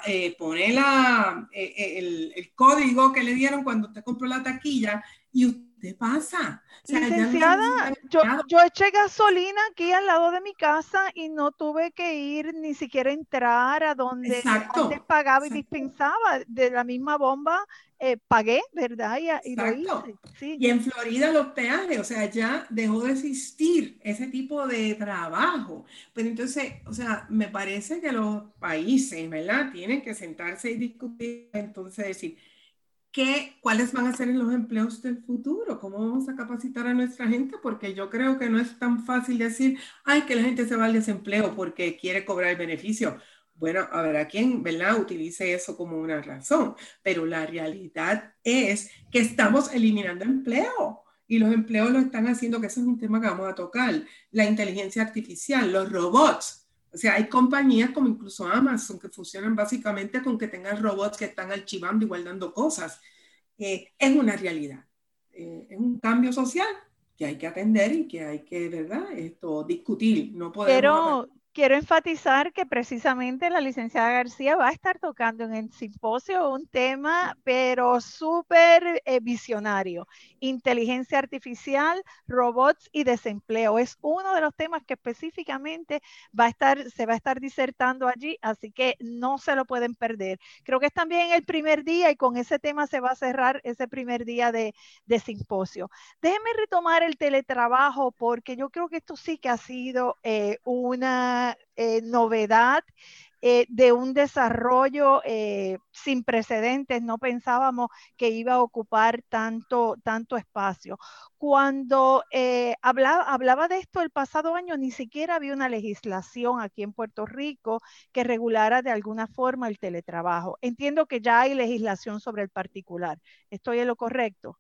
eh, pone la, eh, eh, el, el, código que le dieron cuando usted compró la taquilla y usted pasa. Licenciada, yo, yo, eché gasolina aquí al lado de mi casa y no tuve que ir ni siquiera entrar a donde antes pagaba y dispensaba de la misma bomba eh, pagué, ¿verdad? Y, lo hice. Y en Florida los peajes, o sea, ya dejó de existir ese tipo de trabajo. Pero entonces, o sea, me parece que los países, ¿verdad? Tienen que sentarse y discutir, entonces decir, ¿qué, ¿cuáles van a ser los empleos del futuro? ¿Cómo vamos a capacitar a nuestra gente? Porque yo creo que no es tan fácil decir, ay, que la gente se va al desempleo porque quiere cobrar el beneficio bueno, a ver a quién, ¿verdad? Utilice eso como una razón, pero la realidad es que estamos eliminando empleo y los empleos lo están haciendo, que ese es un tema que vamos a tocar, la inteligencia artificial, los robots. O sea, hay compañías como incluso Amazon que funcionan básicamente con que tengan robots que están archivando y guardando cosas. Eh, es una realidad, eh, es un cambio social que hay que atender y que hay que, ¿verdad? Esto, discutir. No podemos quiero enfatizar que precisamente la licenciada García va a estar tocando en el simposio un tema, pero súper eh, visionario, inteligencia artificial, robots y desempleo. Es uno de los temas que específicamente va a estar, se va a estar disertando allí, así que no se lo pueden perder. Creo que es también el primer día y con ese tema se va a cerrar ese primer día de, de simposio. Déjenme retomar el teletrabajo porque yo creo que esto sí que ha sido eh, una eh, novedad eh, de un desarrollo eh, sin precedentes. No pensábamos que iba a ocupar tanto, tanto espacio. Cuando hablaba, hablaba de esto el pasado año, ni siquiera había una legislación aquí en Puerto Rico que regulara de alguna forma el teletrabajo. Entiendo que ya hay legislación sobre el particular. ¿Estoy en lo correcto?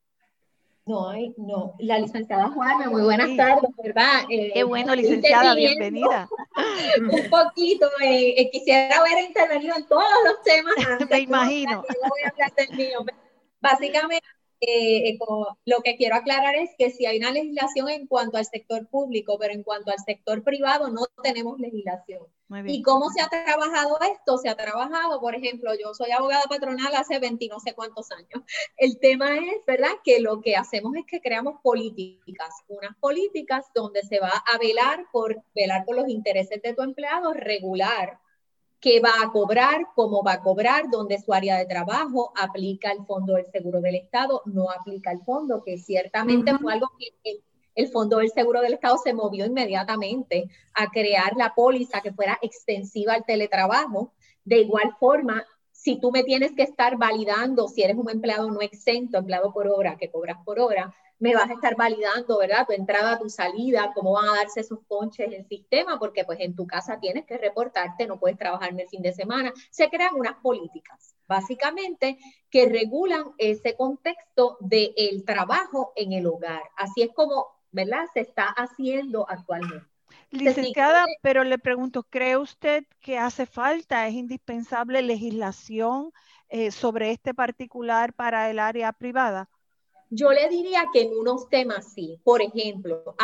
No, no. La licenciada Juana, muy buenas tardes, ¿verdad? Eh, Qué bueno, licenciada, bienvenida. Un poquito, eh, eh, quisiera haber intervenido en todos los temas. Me imagino. voy a hablar del mío. Básicamente, eh, eh, lo que quiero aclarar es que si hay una legislación en cuanto al sector público, pero en cuanto al sector privado no tenemos legislación. ¿Y cómo se ha trabajado esto? Se ha trabajado, por ejemplo, yo soy abogada patronal hace 20 no sé cuántos años. El tema es, ¿verdad? Que lo que hacemos es que creamos políticas, unas políticas donde se va a velar por velar por los intereses de tu empleado, regular qué va a cobrar, cómo va a cobrar, dónde su área de trabajo, aplica el fondo del seguro del Estado, no aplica el fondo, que ciertamente fue algo que el, el, fondo del seguro del Estado se movió inmediatamente a crear la póliza que fuera extensiva al teletrabajo. De igual forma, si tú me tienes que estar validando si eres un empleado no exento, empleado por hora, que cobras por hora, me vas a estar validando, ¿verdad? Tu entrada, tu salida, cómo van a darse esos ponches en el sistema, porque pues en tu casa tienes que reportarte, no puedes trabajar en el fin de semana. Se crean unas políticas, básicamente, que regulan ese contexto del trabajo en el hogar. Así es como, ¿verdad? Se está haciendo actualmente. Licenciada, pero le pregunto, ¿cree usted que hace falta, es indispensable legislación eh, sobre este particular para el área privada? Yo le diría que en unos temas sí. Por ejemplo,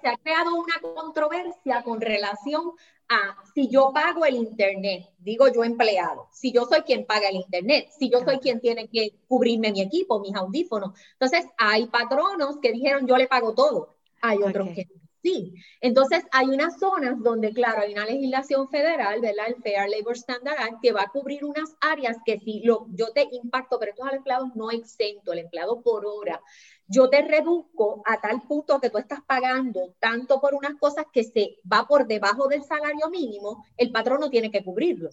se ha creado una controversia con relación a si yo pago el Internet, digo yo empleado, si yo soy quien paga el Internet, si yo soy quien tiene que cubrirme mi equipo, mis audífonos. Entonces, hay patronos que dijeron yo le pago todo. Hay otros que Sí, entonces hay unas zonas donde, claro, hay una legislación federal, ¿verdad? El Fair Labor Standard Act, que va a cubrir unas áreas que si lo, yo te impacto, pero esto es al empleado no exento, el empleado por hora. Yo te reduzco a tal punto que tú estás pagando tanto por unas cosas que se va por debajo del salario mínimo, el patrón no tiene que cubrirlo.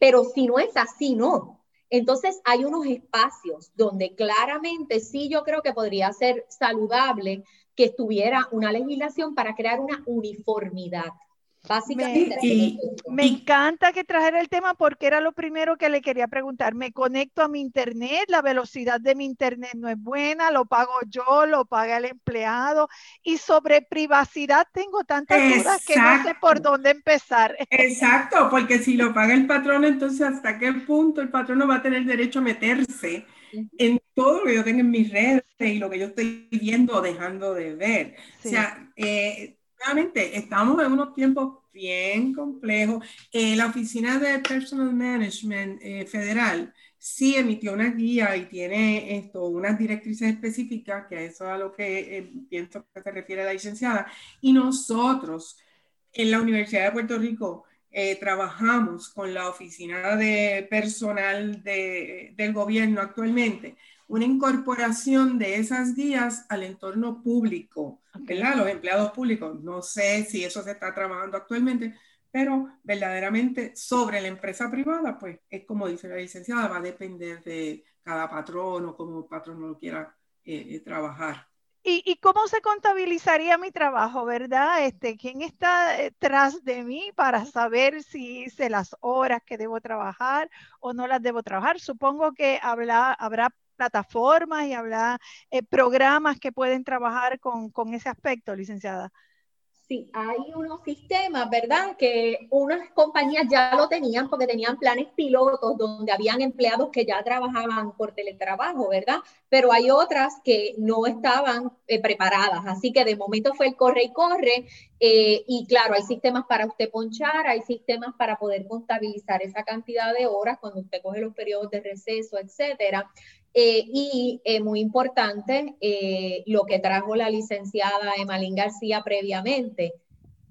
Pero si no es así, no. Entonces hay unos espacios donde claramente sí yo creo que podría ser saludable que estuviera una legislación para crear una uniformidad. Básicamente. Me, me encanta que trajera el tema porque era lo primero que le quería preguntar. Me conecto a mi internet, la velocidad de mi internet no es buena, lo pago yo, lo paga el empleado. Y sobre privacidad tengo tantas dudas que no sé por dónde empezar. Exacto, porque si lo paga el patrón, entonces hasta qué punto el patrón no va a tener derecho a meterse en todo lo que yo tengo en mis redes y lo que yo estoy viendo o dejando de ver. O sea, eh, realmente estamos en unos tiempos bien complejos. Eh, la Oficina de Personal Management eh, Federal sí emitió una guía y tiene esto, unas directrices específicas, que eso es a lo que pienso que se refiere la licenciada. Y nosotros en la Universidad de Puerto Rico eh, trabajamos con la oficina de personal del gobierno actualmente, una incorporación de esas guías al entorno público, ¿verdad? Los empleados públicos. No sé si eso se está trabajando actualmente, pero verdaderamente sobre la empresa privada, pues es como dice la licenciada, va a depender de cada patrón o cómo el patrón lo quiera eh, eh, trabajar. ¿Y, cómo se contabilizaría mi trabajo, verdad? Este, ¿Quién está detrás de mí para saber si hice las horas que debo trabajar o no las debo trabajar? Supongo que habrá, plataformas y habrá eh, programas que pueden trabajar con ese aspecto, licenciada. Sí, hay unos sistemas, ¿verdad? Que unas compañías ya lo tenían porque tenían planes pilotos donde habían empleados que ya trabajaban por teletrabajo, ¿verdad? Pero hay otras que no estaban eh, preparadas. Así que de momento fue el corre y corre. Eh, y claro, hay sistemas para usted ponchar, hay sistemas para poder contabilizar esa cantidad de horas cuando usted coge los periodos de receso, etcétera. Eh, y eh, muy importante, eh, lo que trajo la licenciada Emalín García previamente,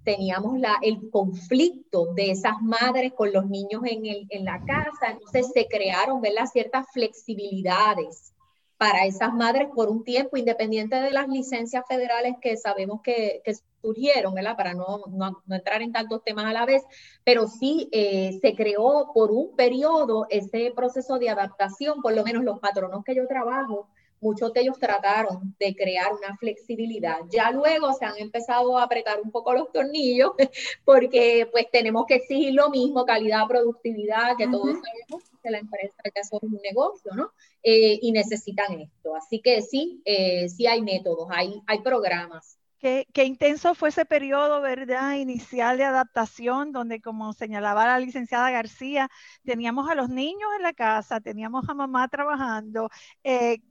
teníamos la, el conflicto de esas madres con los niños en, el, en la casa, entonces se crearon ¿verdad? ciertas flexibilidades para esas madres por un tiempo, independiente de las licencias federales que sabemos que, que surgieron, ¿verdad? Para no, no, no, entrar en tantos temas a la vez, pero sí eh, se creó por un periodo ese proceso de adaptación, por lo menos los patronos que yo trabajo, muchos de ellos trataron de crear una flexibilidad. Ya luego se han empezado a apretar un poco los tornillos porque pues tenemos que exigir lo mismo, calidad, productividad, que todos sabemos que la empresa ya son un negocio, ¿no? Eh, y necesitan esto. Así que sí, eh, sí hay métodos, hay, hay programas. Qué, qué, intenso fue ese periodo, ¿verdad? Inicial de adaptación, donde como señalaba la licenciada García, teníamos a los niños en la casa, teníamos a mamá trabajando, eh,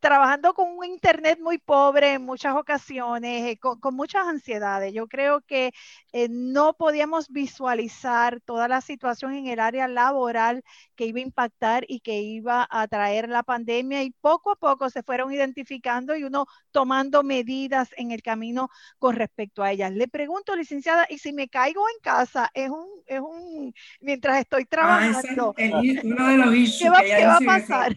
trabajando con un internet muy pobre en muchas ocasiones, eh, con, muchas ansiedades. Yo creo que eh, no podíamos visualizar toda la situación en el área laboral que iba a impactar y que iba a traer la pandemia y poco a poco se fueron identificando y uno tomando medidas en el camino con respecto a ellas. Le pregunto, licenciada, y si me caigo en casa, es un, es un, mientras estoy ah, trabajando, uno de los ¿qué va, ¿qué va a pasar?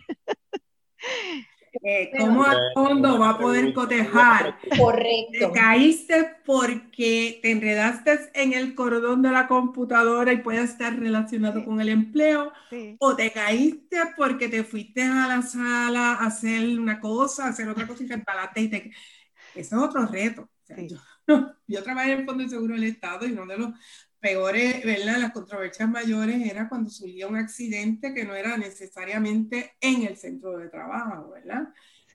Eh, ¿Cómo a fondo va a poder cotejar? Correcto. Te caíste porque te enredaste en el cordón de la computadora y puede estar relacionado con el empleo, o te caíste porque te fuiste a la sala a hacer una cosa, a hacer otra cosa y te empalaste y te... Eso es otro reto. yo, yo trabajé en el Fondo de Seguro del Estado y uno de los peores, ¿verdad? Las controversias mayores era cuando surgía un accidente que no era necesariamente en el centro de trabajo, ¿verdad?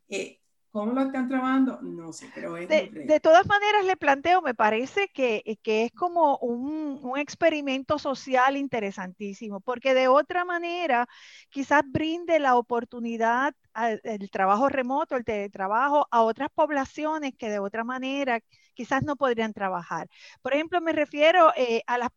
Eh, ¿Cómo lo están trabajando? No sé, pero es... De, de todas maneras, le planteo, me parece que, que es como un, un, experimento social interesantísimo, porque de otra manera quizás brinde la oportunidad el trabajo remoto, el teletrabajo, a otras poblaciones que de otra manera quizás no podrían trabajar. Por ejemplo, me refiero eh, a, las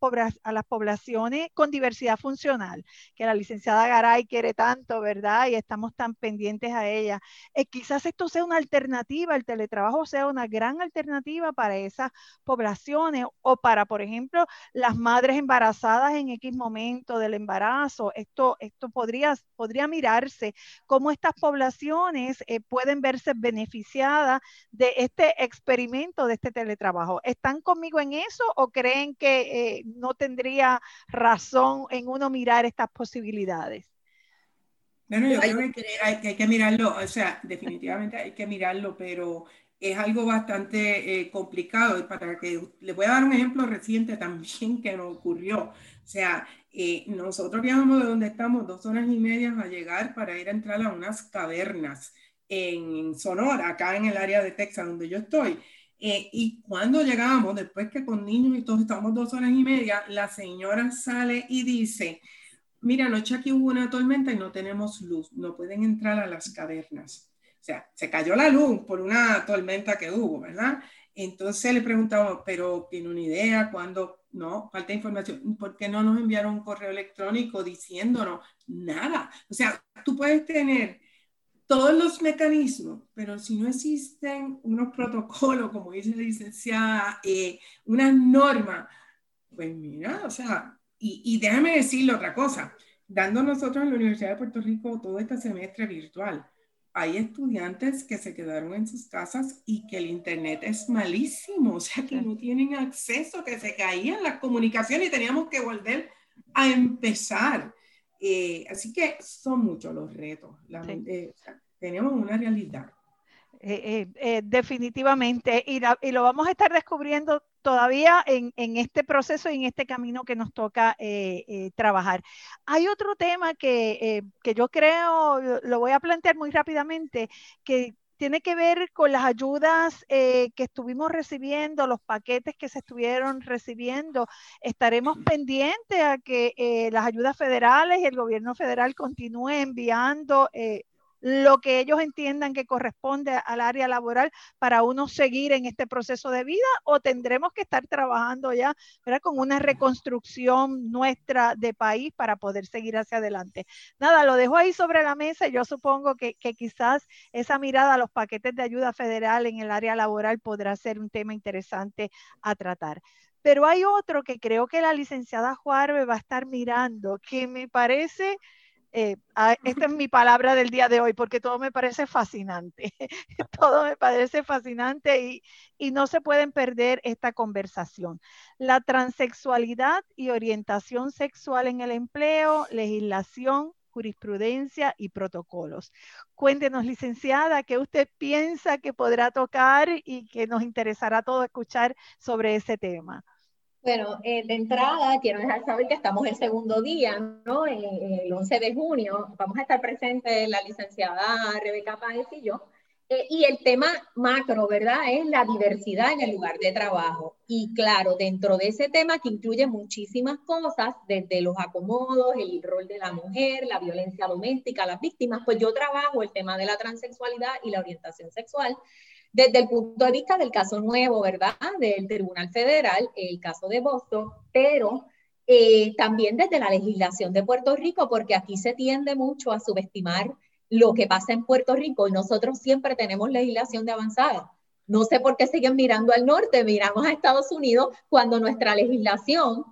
a las poblaciones con diversidad funcional, que la licenciada Garay quiere tanto, ¿verdad? Y estamos tan pendientes a ella. Eh, quizás esto sea una alternativa, el teletrabajo sea una gran alternativa para esas poblaciones o para, por ejemplo, las madres embarazadas en X momento del embarazo. Esto, esto podría, podría mirarse como estas poblaciones eh, pueden verse beneficiadas de este experimento, de este teletrabajo. ¿Están conmigo en eso o creen que eh, no tendría razón en uno mirar estas posibilidades? Bueno, yo creo que hay, que mirarlo, o sea, definitivamente hay que mirarlo, pero es algo bastante eh, complicado. Para que le voy a dar un ejemplo reciente también que nos ocurrió. O sea, eh, nosotros viajamos de donde estamos dos horas y media a llegar para ir a entrar a unas cavernas en Sonora, acá en el área de Texas donde yo estoy. Eh, y cuando llegamos, después que con niños y todos estamos dos horas y media, la señora sale y dice, mira, anoche aquí hubo una tormenta y no tenemos luz, no pueden entrar a las cavernas. O sea, se cayó la luz por una tormenta que hubo, ¿verdad? Entonces le preguntamos, pero ¿tiene una idea cuándo? No, falta información. ¿Por qué no nos enviaron un correo electrónico diciéndonos nada? O sea, tú puedes tener todos los mecanismos, pero si no existen unos protocolos, como dice la licenciada, eh, una norma, pues mira, o sea, y, y déjame decirle otra cosa, dando nosotros en la Universidad de Puerto Rico todo este semestre virtual, hay estudiantes que se quedaron en sus casas y que el internet es malísimo, o sea, que no tienen acceso, que se caían las comunicaciones y teníamos que volver a empezar. Eh, así que son muchos los retos. Eh, tenemos una realidad. Eh, definitivamente, y, y, lo vamos a estar descubriendo todavía en, este proceso y en este camino que nos toca eh, eh, trabajar. Hay otro tema que, eh, yo creo, lo voy a plantear muy rápidamente, que tiene que ver con las ayudas que estuvimos recibiendo, los paquetes que se estuvieron recibiendo. Estaremos pendientes a que las ayudas federales y el gobierno federal continúe enviando lo que ellos entiendan que corresponde al área laboral para uno seguir en este proceso de vida o tendremos que estar trabajando ya con una reconstrucción nuestra de país para poder seguir hacia adelante. Nada, lo dejo ahí sobre la mesa. Yo supongo que, que quizás esa mirada a los paquetes de ayuda federal en el área laboral podrá ser un tema interesante a tratar. Pero hay otro que creo que la licenciada Juárez va a estar mirando, que me parece eh, esta es mi palabra del día de hoy, porque todo me parece fascinante, todo me parece fascinante y, y, no se pueden perder esta conversación. La transexualidad y orientación sexual en el empleo, legislación, jurisprudencia y protocolos. Cuéntenos, licenciada, qué usted piensa que podrá tocar y que nos interesará todo escuchar sobre ese tema. Bueno, eh, de entrada quiero dejar saber que estamos el segundo día, ¿no? el 11 de junio. Vamos a estar presentes la licenciada Rebeca Páez y yo. Eh, y el tema macro, ¿verdad? Es la diversidad en el lugar de trabajo. Y claro, dentro de ese tema que incluye muchísimas cosas, desde los acomodos, el rol de la mujer, la violencia doméstica, las víctimas, pues yo trabajo el tema de la transexualidad y la orientación sexual desde el punto de vista del caso nuevo, ¿verdad? Del Tribunal Federal, el caso de Boston, pero eh, también desde la legislación de Puerto Rico, porque aquí se tiende mucho a subestimar lo que pasa en Puerto Rico y nosotros siempre tenemos legislación de avanzada. No sé por qué siguen mirando al norte, miramos a Estados Unidos cuando nuestra legislación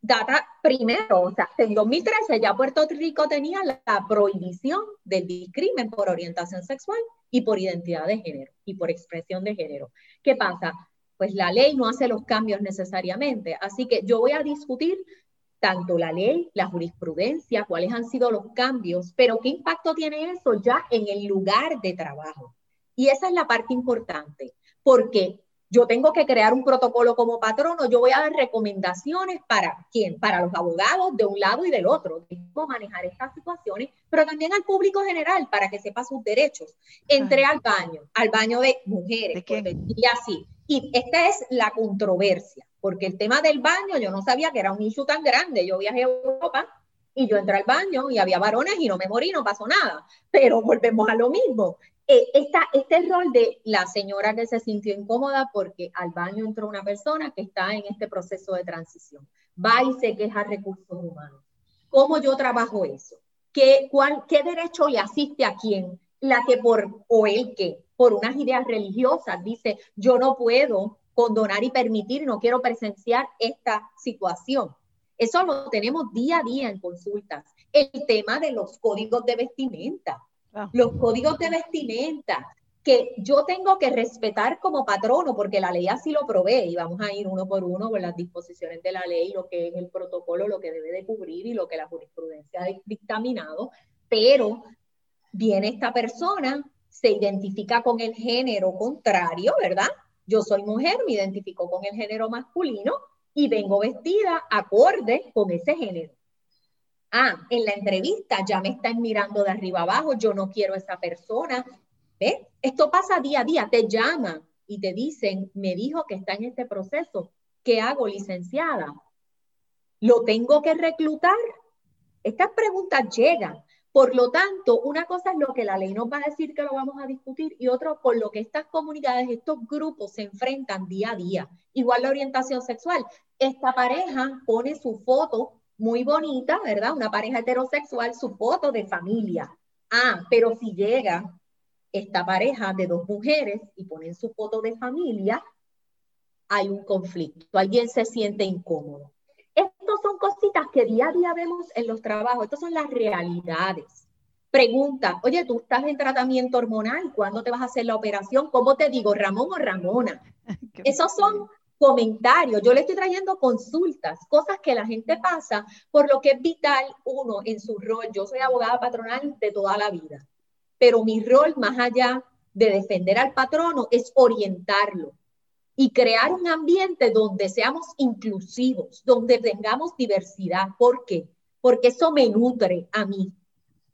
data primero, o sea, en 2013 ya Puerto Rico tenía la, prohibición del discrimen por orientación sexual y por identidad de género y por expresión de género. ¿Qué pasa? Pues la ley no hace los cambios necesariamente, así que yo voy a discutir tanto la ley, la jurisprudencia, cuáles han sido los cambios, pero qué impacto tiene eso ya en el lugar de trabajo. Y esa es la parte importante, porque yo tengo que crear un protocolo como patrono, yo voy a dar recomendaciones para quién, para los abogados de un lado y del otro, de cómo manejar estas situaciones, pero también al público general para que sepa sus derechos. Entré al baño, al baño de mujeres, y así. Y esta es la controversia, porque el tema del baño, yo no sabía que era un issue tan grande. Yo viajé a Europa y yo entré al baño y había varones y no me morí, no pasó nada. Pero volvemos a lo mismo. Eh, este rol de la señora que se sintió incómoda porque al baño entró una persona que está en este proceso de transición. Va y se queja recursos humanos. ¿Cómo yo trabajo eso? ¿Qué, cuál, ¿Qué derecho le asiste a quién? La que por, o el que, por unas ideas religiosas, dice, yo no puedo condonar y permitir, no quiero presenciar esta situación. Eso lo tenemos día a día en consultas. El tema de los códigos de vestimenta Ah. Los códigos de vestimenta que yo tengo que respetar como patrono, porque la ley así lo provee, y vamos a ir uno por uno con las disposiciones de la ley, lo que es el protocolo, lo que debe de cubrir y lo que la jurisprudencia ha dictaminado, pero viene esta persona, se identifica con el género contrario, ¿verdad? Yo soy mujer, me identifico con el género masculino y vengo vestida acorde con ese género ah, en la entrevista ya me están mirando de arriba abajo, yo no quiero a esa persona. ¿Ves? Esto pasa día a día, te llaman y te dicen, me dijo que está en este proceso, ¿qué hago, licenciada? ¿Lo tengo que reclutar? Estas preguntas llegan. Por lo tanto, una cosa es lo que la ley nos va a decir que lo vamos a discutir y otro por lo que estas comunidades, estos grupos se enfrentan día a día. Igual la orientación sexual. Esta pareja pone su foto muy bonita, ¿verdad? Una pareja heterosexual, su foto de familia. Ah, pero si llega esta pareja de dos mujeres y ponen su foto de familia, hay un conflicto, alguien se siente incómodo. Estas son cositas que día a día vemos en los trabajos, estas son las realidades. Pregunta, oye, tú estás en tratamiento hormonal, ¿cuándo te vas a hacer la operación? ¿Cómo te digo, Ramón o Ramona? Esos son comentarios, yo le estoy trayendo consultas, cosas que la gente pasa, por lo que es vital uno en su rol. Yo soy abogada patronal de toda la vida, pero mi rol más allá de defender al patrono es orientarlo y crear un ambiente donde seamos inclusivos, donde tengamos diversidad. ¿Por qué? Porque eso me nutre a mí,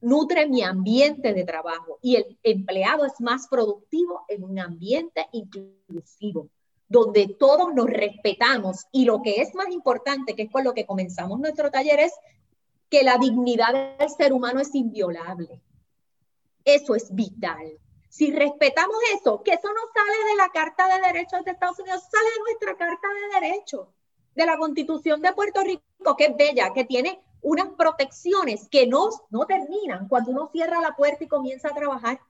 nutre mi ambiente de trabajo y el empleado es más productivo en un ambiente inclusivo donde todos nos respetamos y lo que es más importante, que es con lo que comenzamos nuestro taller, es que la dignidad del ser humano es inviolable. Eso es vital. Si respetamos eso, que eso no sale de la Carta de Derechos de Estados Unidos, sale de nuestra Carta de Derechos, de la Constitución de Puerto Rico, que es bella, que tiene unas protecciones que no, no terminan cuando uno cierra la puerta y comienza a trabajar.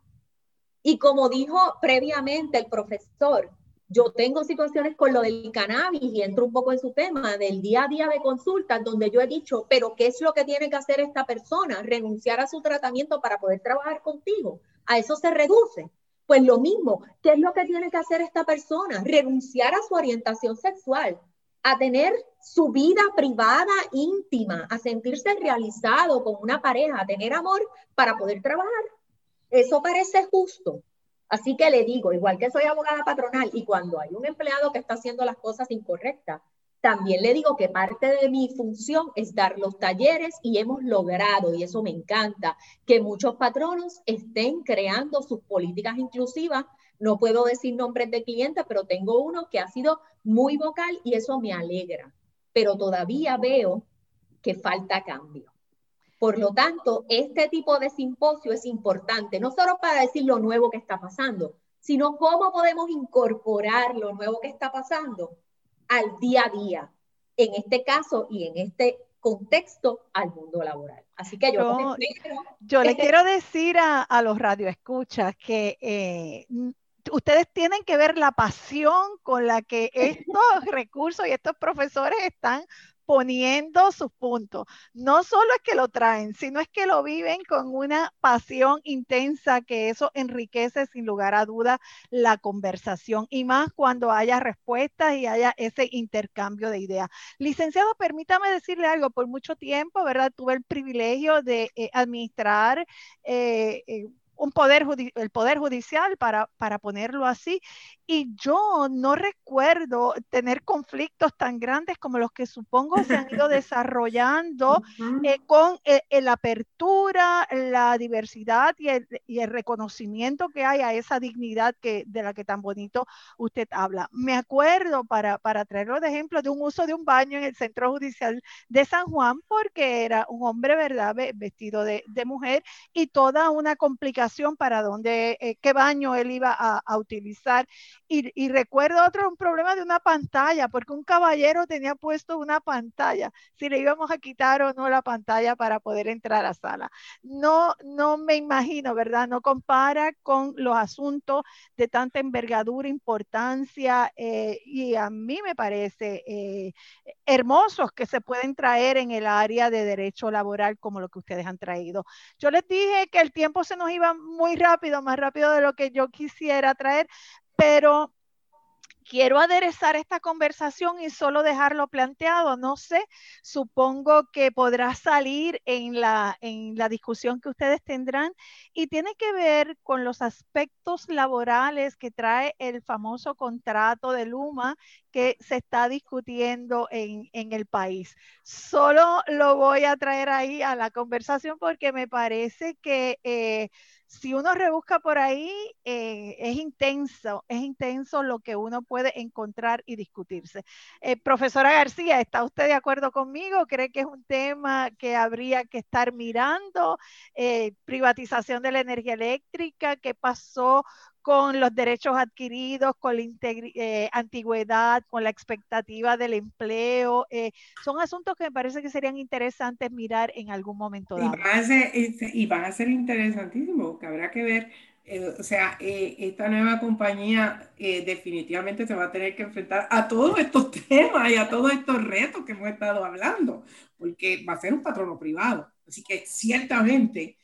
Y como dijo previamente el profesor, yo tengo situaciones con lo del cannabis y entro un poco en su tema del día a día de consultas donde yo he dicho, pero ¿qué es lo que tiene que hacer esta persona? Renunciar a su tratamiento para poder trabajar contigo. A eso se reduce. Pues lo mismo, ¿qué es lo que tiene que hacer esta persona? Renunciar a su orientación sexual. a tener su vida privada, íntima, a sentirse realizado con una pareja, a tener amor para poder trabajar. Eso parece justo. Así que le digo, igual que soy abogada patronal y cuando hay un empleado que está haciendo las cosas incorrectas, también le digo que parte de mi función es dar los talleres y hemos logrado, y eso me encanta, que muchos patronos estén creando sus políticas inclusivas. No puedo decir nombres de clientes, pero tengo uno que ha sido muy vocal y eso me alegra. Pero todavía veo que falta cambio. Por lo tanto, este tipo de simposio es importante, no solo para decir lo nuevo que está pasando, sino cómo podemos incorporar lo nuevo que está pasando al día a día, en este caso y en este contexto al mundo laboral. Así que yo, yo, le quiero decir a, a los radioescuchas que eh, ustedes tienen que ver la pasión con la que estos recursos y estos profesores están poniendo sus puntos. No solo es que lo traen, sino es que lo viven con una pasión intensa que eso enriquece sin lugar a duda la conversación y más cuando haya respuestas y haya ese intercambio de ideas. Licenciado, permítame decirle algo, por mucho tiempo, ¿verdad? Tuve el privilegio de eh, administrar eh, eh, un poder, el poder judicial, para, para ponerlo así, y yo no recuerdo tener conflictos tan grandes como los que supongo se han ido desarrollando eh, con eh, la apertura, la diversidad y el, y el, reconocimiento que hay a esa dignidad que, de la que tan bonito usted habla. Me acuerdo, para, para traerlo de ejemplo, de un uso de un baño en el Centro Judicial de San Juan, porque era un hombre, ¿verdad?, vestido de, de mujer y toda una complicación para dónde, eh, qué baño él iba a, a utilizar y, recuerdo otro, un problema de una pantalla, porque un caballero tenía puesto una pantalla, si le íbamos a quitar o no la pantalla para poder entrar a sala. No, no me imagino, ¿verdad? No compara con los asuntos de tanta envergadura, importancia, eh, y a mí me parece eh, hermosos que se pueden traer en el área de derecho laboral como lo que ustedes han traído. Yo les dije que el tiempo se nos iba muy rápido, más rápido de lo que yo quisiera traer, pero quiero aderezar esta conversación y solo dejarlo planteado. No sé, supongo que podrá salir en la, en la discusión que ustedes tendrán y tiene que ver con los aspectos laborales que trae el famoso contrato de Luma que se está discutiendo en, en el país. Solo lo voy a traer ahí a la conversación porque me parece que... Eh, si uno rebusca por ahí, eh, es intenso, es intenso lo que uno puede encontrar y discutirse. Eh, profesora García, ¿está usted de acuerdo conmigo? ¿Cree que es un tema que habría que estar mirando? Eh, privatización de la energía eléctrica, ¿qué pasó con los derechos adquiridos, con la eh, antigüedad, con la expectativa del empleo. Eh, son asuntos que me parece que serían interesantes mirar en algún momento dado. Y van a ser, interesantísimos, que habrá que ver. Eh, o sea, esta nueva compañía definitivamente se va a tener que enfrentar a todos estos temas y a todos estos retos que hemos estado hablando, porque va a ser un patrono privado. Así que ciertamente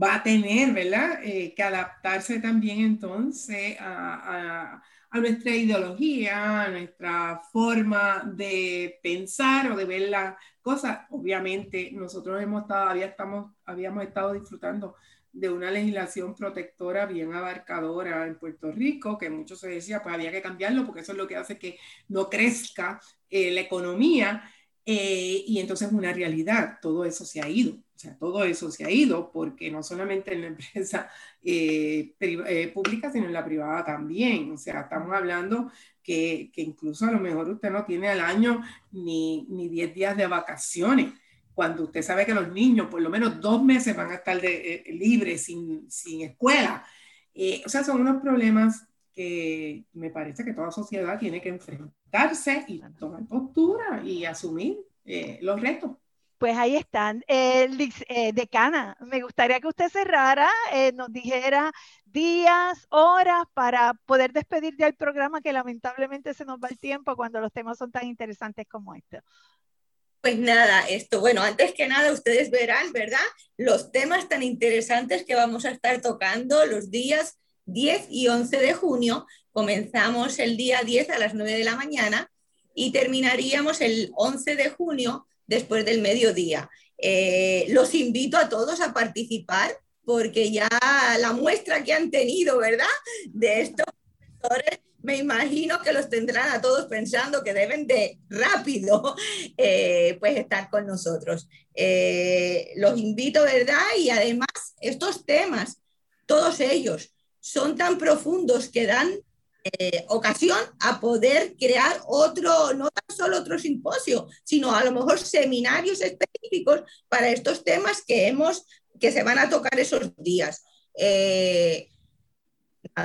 va a tener, ¿verdad? Eh, que adaptarse también entonces a, nuestra ideología, a nuestra forma de pensar o de ver las cosas. Obviamente nosotros hemos estado, estamos, habíamos estado disfrutando de una legislación protectora bien abarcadora en Puerto Rico, que mucho se decía, pues había que cambiarlo porque eso es lo que hace que no crezca eh, la economía. Eh, y entonces una realidad, todo eso se ha ido. O sea, todo eso se ha ido porque no solamente en la empresa eh, eh, pública, sino en la privada también. O sea, estamos hablando que, que, incluso a lo mejor usted no tiene al año ni, ni 10 días de vacaciones, cuando usted sabe que los niños por lo menos dos meses van a estar de, eh, libres, sin, sin escuela. o sea, son unos problemas que me parece que toda sociedad tiene que enfrentarse y tomar postura y asumir los retos. Pues ahí están. Eh, decana, me gustaría que usted cerrara, eh, nos dijera días, horas para poder despedir ya el programa, que lamentablemente se nos va el tiempo cuando los temas son tan interesantes como este. Pues nada, esto, bueno, antes que nada, ustedes verán, ¿verdad? Los temas tan interesantes que vamos a estar tocando los días 10 y 11 de junio. Comenzamos el día 10 a las 9 de la mañana y terminaríamos el 11 de junio después del mediodía. Eh, los invito a todos a participar porque ya la muestra que han tenido, ¿verdad? De estos profesores, me imagino que los tendrán a todos pensando que deben de rápido, eh, pues estar con nosotros. Eh, los invito, ¿verdad? Y además, estos temas, todos ellos, son tan profundos que dan eh, ocasión a poder crear otro, no tan solo otro simposio, sino a lo mejor seminarios específicos para estos temas que hemos, que se van a tocar esos días. Eh,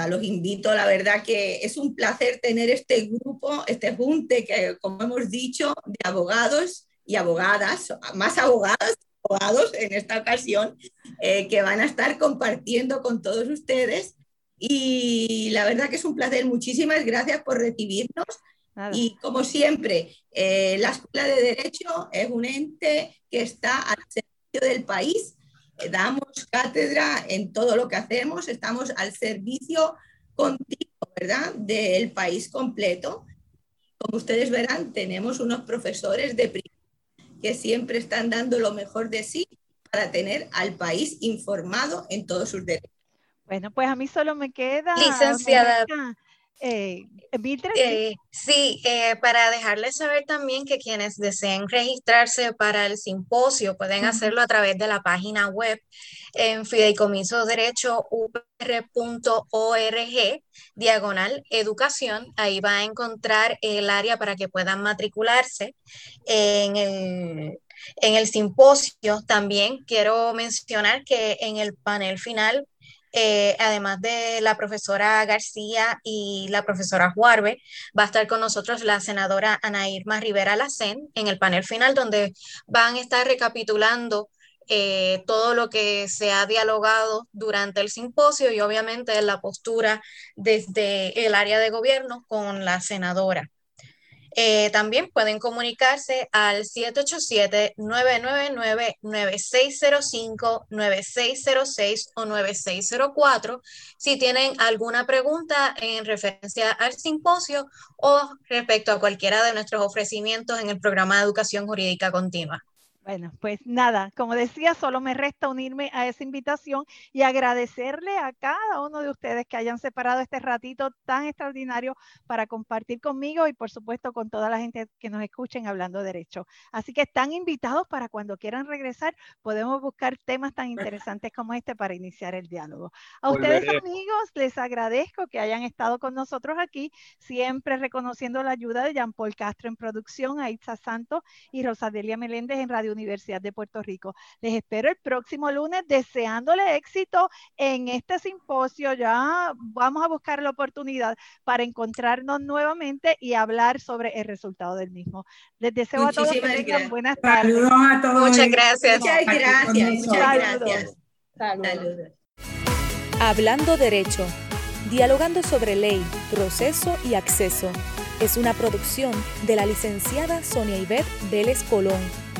los invito, la verdad que es un placer tener este grupo, este junte que, como hemos dicho, de abogados y abogadas, más abogadas abogados en esta ocasión, eh, que van a estar compartiendo con todos ustedes y la verdad que es un placer. Muchísimas gracias por recibirnos. Y como siempre, eh, la Escuela de Derecho es un ente que está al servicio del país. Eh, damos cátedra en todo lo que hacemos, estamos al servicio continuo, ¿verdad?, del país completo. Como ustedes verán, tenemos unos profesores de que siempre están dando lo mejor de sí para tener al país informado en todos sus derechos. Bueno, pues a mí solo me queda... Licenciada. Eh, eh, sí, eh, para dejarles saber también que quienes deseen registrarse para el simposio pueden hacerlo a través de la página web en fideicomisoderechoupr.org, diagonal educación. Ahí va a encontrar el área para que puedan matricularse en el, en el simposio. También quiero mencionar que en el panel final eh, además de la profesora García y la profesora Juarbe, va a estar con nosotros la senadora Ana Irma Rivera Lacén en el panel final, donde van a estar recapitulando eh, todo lo que se ha dialogado durante el simposio y obviamente la postura desde el área de gobierno con la senadora. Eh, también pueden comunicarse al 787-999-9605, 9606 o 9604 si tienen alguna pregunta en referencia al simposio o respecto a cualquiera de nuestros ofrecimientos en el programa de educación jurídica continua. Bueno, pues nada, como decía, solo me resta unirme a esa invitación y agradecerle a cada uno de ustedes que hayan separado este ratito tan extraordinario para compartir conmigo y por supuesto con toda la gente que nos escuchen hablando derecho. Así que están invitados para cuando quieran regresar, podemos buscar temas tan interesantes como este para iniciar el diálogo. A ustedes amigos, les agradezco que hayan estado con nosotros aquí, siempre reconociendo la ayuda de Jean Paul Castro en producción, a Itza Santos y Rosadelia Meléndez en Radio Universidad de Puerto Rico. Les espero el próximo lunes deseándole éxito en este simposio. Ya vamos a buscar la oportunidad para encontrarnos nuevamente y hablar sobre el resultado del mismo. Les deseo a todos que tengan buenas tardes. Saludos a todos. Muchas gracias. Muchas gracias. Muchas gracias. Saludos. Hablando Derecho, dialogando sobre ley, proceso y acceso. Es una producción de la licenciada Sonia Ivette Vélez Colón